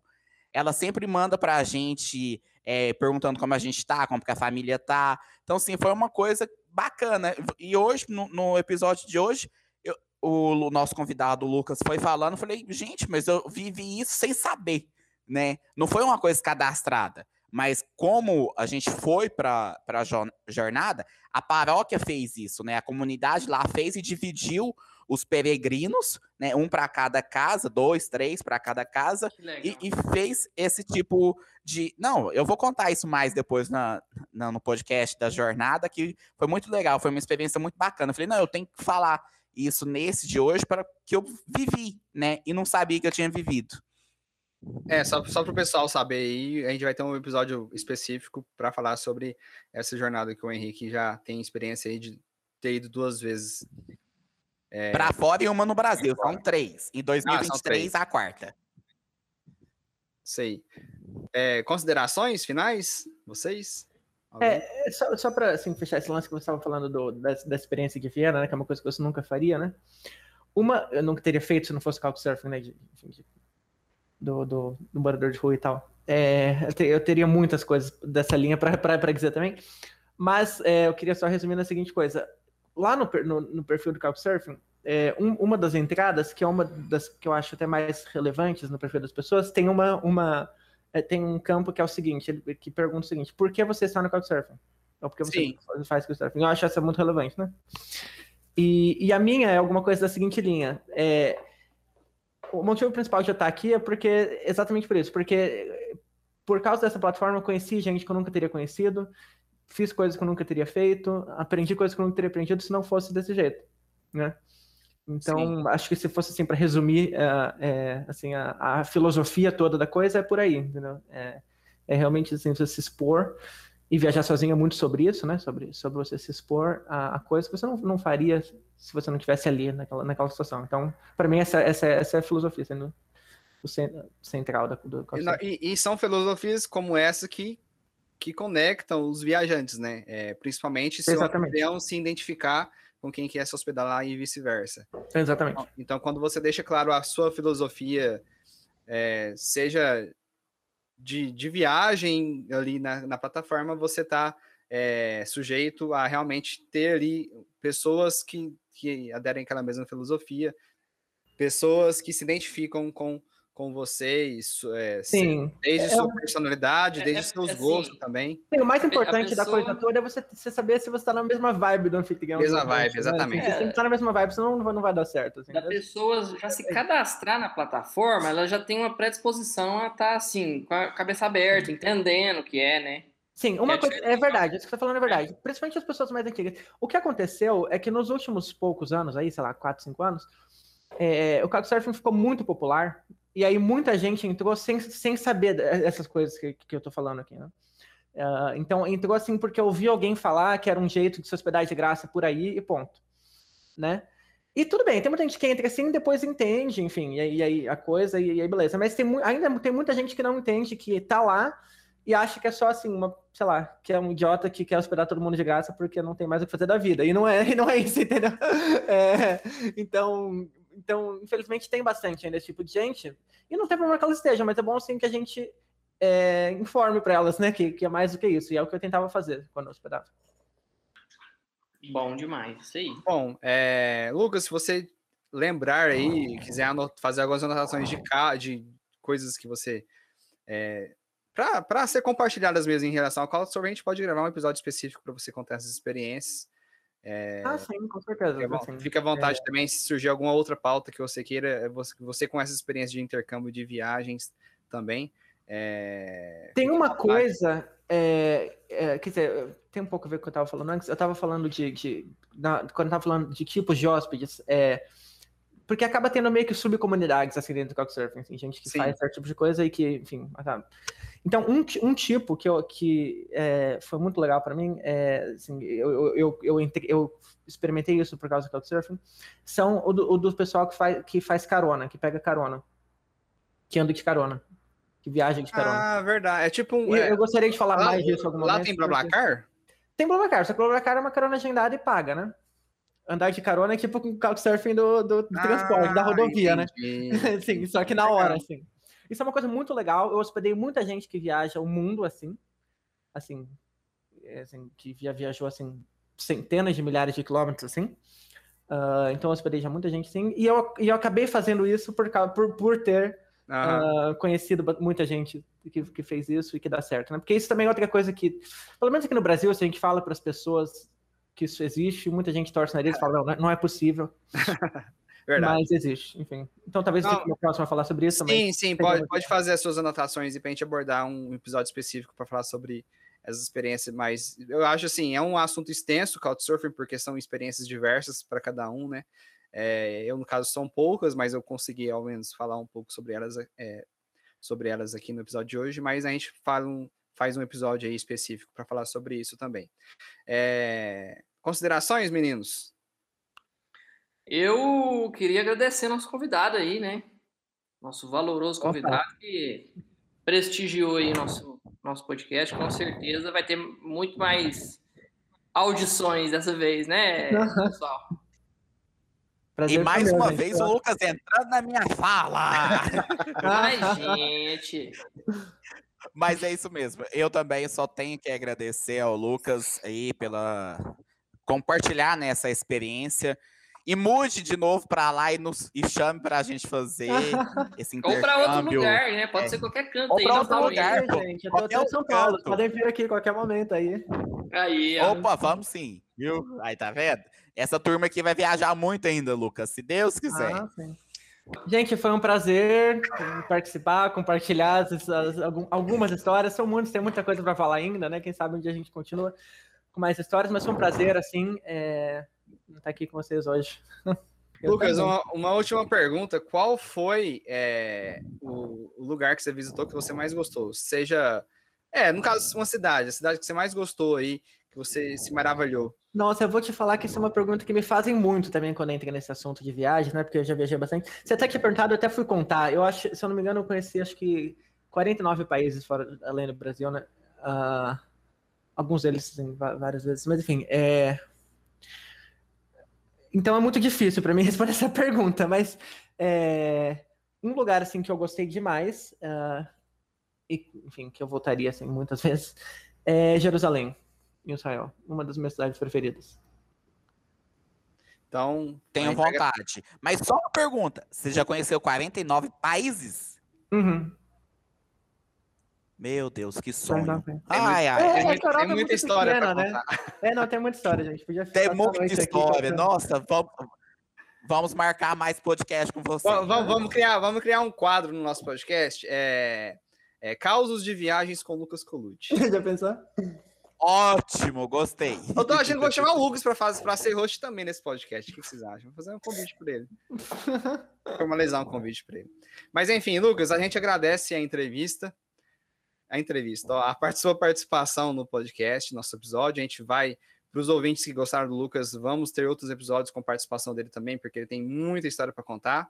Ela sempre manda para a gente é, perguntando como a gente tá, como que a família tá. Então, sim, foi uma coisa bacana. E hoje, no, no episódio de hoje, eu, o, o nosso convidado, o Lucas, foi falando, eu falei, gente, mas eu vivi isso sem saber, né? Não foi uma coisa cadastrada. Mas como a gente foi para a jornada, a paróquia fez isso, né? A comunidade lá fez e dividiu os peregrinos, né? Um para cada casa, dois, três para cada casa, e, e fez esse tipo de. Não, eu vou contar isso mais depois na, na- no podcast da jornada, que foi muito legal, foi uma experiência muito bacana. Eu falei, não, eu tenho que falar isso nesse de hoje para que eu vivi, né? E não sabia que eu tinha vivido. É, só, só para o pessoal saber aí, a gente vai ter um episódio específico para falar sobre essa jornada que o Henrique já tem experiência aí de ter ido duas vezes. É, Para fora e uma no Brasil, são três. Em 2023, três. a quarta. sei. É, considerações finais? Vocês? Alguém? É, só, só para assim, fechar esse lance que você estava falando do, da, da experiência de Viena, né? Que é uma coisa que você nunca faria, né? Uma, eu nunca teria feito se não fosse Couchsurfing, né? De, enfim, de- do, do, do morador de rua e tal. É, eu, te- eu teria muitas coisas dessa linha para dizer também. Mas é, eu queria só resumir na seguinte coisa. Lá no, no, no perfil do Couchsurfing, é, um- uma das entradas, que é uma das que eu acho até mais relevantes no perfil das pessoas, tem uma, uma é, tem um campo que é o seguinte, ele, que pergunta o seguinte, por que você está no Couchsurfing? Ou por que você Sim. faz Couchsurfing? Eu acho essa muito relevante, né? E, e a minha é alguma coisa da seguinte linha, é, o motivo principal de eu estar aqui é porque exatamente por isso, porque por causa dessa plataforma eu conheci gente que eu nunca teria conhecido, fiz coisas que eu nunca teria feito, aprendi coisas que eu nunca teria aprendido se não fosse desse jeito, né? Então, Sim. acho que se fosse assim para resumir, é, é, assim a, a, filosofia toda da coisa é por aí, entendeu? É, é realmente assim você se expor e viajar sozinho é muito sobre isso, né? Sobre, sobre você se expor a, a coisa que você não, não faria se você não estivesse ali naquela, naquela situação. Então, para mim essa, essa, essa é a filosofia, sendo o central da, do e, e, são filosofias como essa que que conectam os viajantes, né? É, principalmente se o se identificar com quem quer se hospedar lá e vice-versa. Exatamente. Então, então, quando você deixa claro a sua filosofia, é, seja de, de viagem ali na, na plataforma, você está é, sujeito a realmente ter ali pessoas que, que aderem àquela mesma filosofia, pessoas que se identificam com com vocês, é, Sim. desde é, sua personalidade, é, desde é, seus assim, gostos também. Sim, o mais importante pessoa... da coisa toda é você, você saber se você está na mesma vibe do anfitrião. Mesma vibe, né? exatamente. Se você está na mesma vibe, senão não, não vai dar certo. Assim. Da pessoa já se cadastrar na plataforma, ela já tem uma predisposição a estar tá, assim, com a cabeça aberta, entendendo o que é, né? Sim, uma é coisa, é verdade, isso que você está falando é verdade. Principalmente as pessoas mais antigas. O que aconteceu é que nos últimos poucos anos, aí, sei lá, 4, 5 anos, é, o Couchsurfing ficou muito popular e aí muita gente entrou sem, sem saber essas coisas que, que eu tô falando aqui, né? Uh, então entrou assim porque eu ouvi alguém falar que era um jeito de se hospedar de graça por aí e ponto, né? E tudo bem, tem muita gente que entra assim e depois entende, enfim, e aí, e aí a coisa, e, e, aí beleza. Mas tem, ainda tem muita gente que não entende que tá lá e acha que é só assim, uma, sei lá, que é um idiota que quer hospedar todo mundo de graça porque não tem mais o que fazer da vida. E não é, e não é isso, entendeu? É, então, então, infelizmente, tem bastante ainda esse tipo de gente. E não tem problema que elas estejam, mas é bom assim que a gente é, informe para elas, né? Que, que é mais do que isso. E é o que eu tentava fazer quando eu hospedava. Bom demais, isso aí. Bom, é, Lucas, se você lembrar aí, quiser fazer algumas anotações de, de coisas que você. É, para ser compartilhadas mesmo em relação ao Cloud Store, a gente pode gravar um episódio específico para você contar essas experiências. É, ah, sim, com certeza. Fica, assim, fica à vontade é... também se surgir alguma outra pauta que você queira, é você, você com essa experiência de intercâmbio de viagens também. É... Tem uma coisa, é, quer dizer, tem um pouco a ver com o que eu estava falando antes. Eu estava falando de, de na, quando eu estava falando de tipos de hóspedes, é, porque acaba tendo meio que subcomunidades assim dentro do Couchsurfing, assim, gente que Sim. faz certo tipo de coisa e que, enfim, sabe? Então, um, um tipo que, eu, que é, foi muito legal para mim, é, assim, eu, eu, eu, eu, experimentei isso por causa do Couchsurfing, são o do, o do pessoal que faz, que faz carona, que pega carona, que anda de carona, que viaja de carona. Ah, verdade. É tipo um. É, eu gostaria de falar lá, mais disso alguma Lá momento, tem BlaBlaCar? Porque... Tem BlaBlaCar, só que BlaBlaCar é uma carona agendada e paga, né? Andar de carona é tipo com o couchsurfing do, do, do ah, transporte, da rodovia, né? entendi. né? Sim, só que na hora, assim. Isso é uma coisa muito legal. Eu hospedei muita gente que viaja o mundo assim, assim, é, assim que já viajou assim centenas de milhares de quilômetros assim. Uh, então eu hospedei já muita gente sim. E eu, e eu acabei fazendo isso por, por, por ter uh, conhecido muita gente que, que fez isso e que dá certo, né? Porque isso também é outra coisa que, pelo menos aqui no Brasil, se a gente fala para as pessoas que isso existe, muita gente torce na nariz e fala, não, não é possível. Verdade. Mas existe, enfim. Então talvez não, eu próximo a falar sobre isso. Sim, sim, pode, pode fazer as suas anotações e para a gente abordar um episódio específico para falar sobre essas experiências, mas eu acho assim, é um assunto extenso, Couchsurfing, porque são experiências diversas para cada um, né? É, eu, no caso, são poucas, mas eu consegui, ao menos, falar um pouco sobre elas, é, sobre elas aqui no episódio de hoje, mas a gente fala um, faz um episódio aí específico para falar sobre isso também. É, considerações, meninos? Eu queria agradecer nosso convidado aí, né? Nosso valoroso convidado Opa. que prestigiou aí nosso, nosso podcast. Com certeza vai ter muito mais audições dessa vez, né, pessoal? Prazer e mais uma vez o Lucas entrando na minha fala. Ai, gente. Mas é isso mesmo. Eu também só tenho que agradecer ao Lucas aí pela compartilhar nessa né, experiência. E mude de novo para lá e, nos, e chame para a gente fazer esse intercâmbio. Ou para outro lugar, né? Pode é. ser qualquer canto Ou aí. Ou outro lugar, gente. Eu tô até em São Paulo. Canto. Podem vir aqui a qualquer momento aí. Aí, Opa, vamos sim. Viu? Aí, tá vendo? Essa turma aqui vai viajar muito ainda, Lucas, se Deus quiser. Ah, sim. Gente, foi um prazer participar, compartilhar as, as, algumas histórias. São muitas, tem muita coisa para falar ainda, né? Quem sabe um dia a gente continua com mais histórias, mas foi um prazer, assim, é, estar aqui com vocês hoje. Lucas, uma, uma, última pergunta. Qual foi é, o, o, lugar que você visitou que você mais gostou? Seja, é, no caso, uma cidade, a cidade que você mais gostou aí, você se maravilhou. Nossa, eu vou te falar que isso é uma pergunta que me fazem muito também quando entra nesse assunto de viagem, né? Porque eu já viajei bastante. Você até tinha perguntado, eu até fui contar. Eu acho, se eu não me engano, eu conheci acho que 49 países fora, além do Brasil, né? Uh, alguns deles, sim, várias vezes. Mas enfim, é... Então é muito difícil para mim responder essa pergunta, mas é... um lugar assim que eu gostei demais, uh... e enfim, que eu voltaria assim muitas vezes, é Jerusalém em Israel. Uma das minhas cidades preferidas. Então. Tenho vontade. Mas só uma pergunta: você já conheceu 49 países? Uhum. Meu Deus, que sonho. Ai, ai. É, é, tem, muita história pequena, né? É, não, tem muita história, gente. Podia tem muita história. Aqui, Nossa, vamos, vamos marcar mais podcast com você. Vamos, vamos, criar, vamos criar um quadro no nosso podcast. É, é Causos de Viagens com Lucas Colucci. Já pensou? Ótimo, gostei. Eu tô achando que vou chamar o Lucas pra, fazer, pra ser host também nesse podcast. O que vocês acham? Vou fazer um convite pra ele. Formalizar um convite pra ele. Mas enfim, Lucas, a gente agradece a entrevista. A entrevista, ó, a sua participação no podcast, nosso episódio. A gente vai, para os ouvintes que gostaram do Lucas, vamos ter outros episódios com participação dele também, porque ele tem muita história para contar.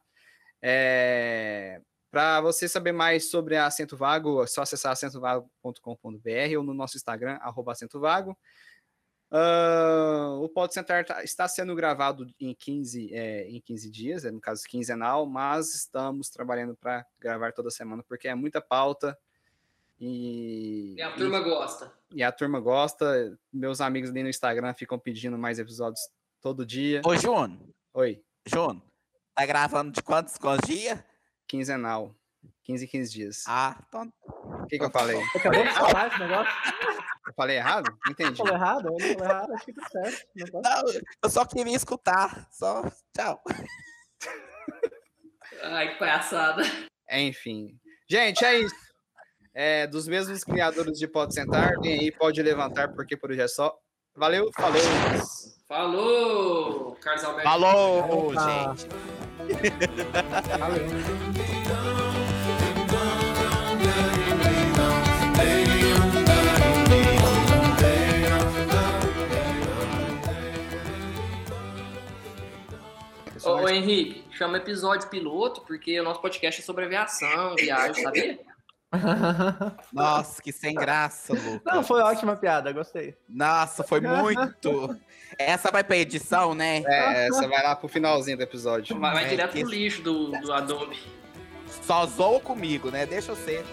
É... Para você saber mais sobre a Acento Vago, é só acessar acentovago.com.br ou no nosso Instagram, arroba acentovago. Uh, o Pode Sentar tá, está sendo gravado em 15, é, em 15 dias, é, no caso quinzenal, mas estamos trabalhando para gravar toda semana, porque é muita pauta. E, e a turma e, gosta. E a turma gosta. Meus amigos ali no Instagram ficam pedindo mais episódios todo dia. Ô, Juno. Oi. Juno, tá gravando de quantos, quantos dias? Quinzenal. 15 em 15 dias. Ah, então... O que, que eu falei? Você acabou de falar esse negócio? Eu falei errado? Não entendi. Falei errado? Eu falei errado, acho que tá certo. Não, eu só queria escutar. Só tchau. Ai, que palhaçada. Enfim. Gente, é isso. É, dos mesmos criadores de Pode Sentar, vem aí, pode levantar, porque por hoje é só. Valeu, falou. Falou, Carlos Alberto. Falou, gente. Ô, ô, Henrique, chama episódio piloto, porque o nosso podcast é sobre aviação, viagem, sabia? Nossa, que sem graça, Lucas. Não, foi ótima piada, gostei. Nossa, foi muito. Essa vai pra edição, né? É, essa vai lá pro finalzinho do episódio. Vai, vai é, direto que... pro lixo do, do Adobe. Só zoa comigo, né? Deixa eu ser.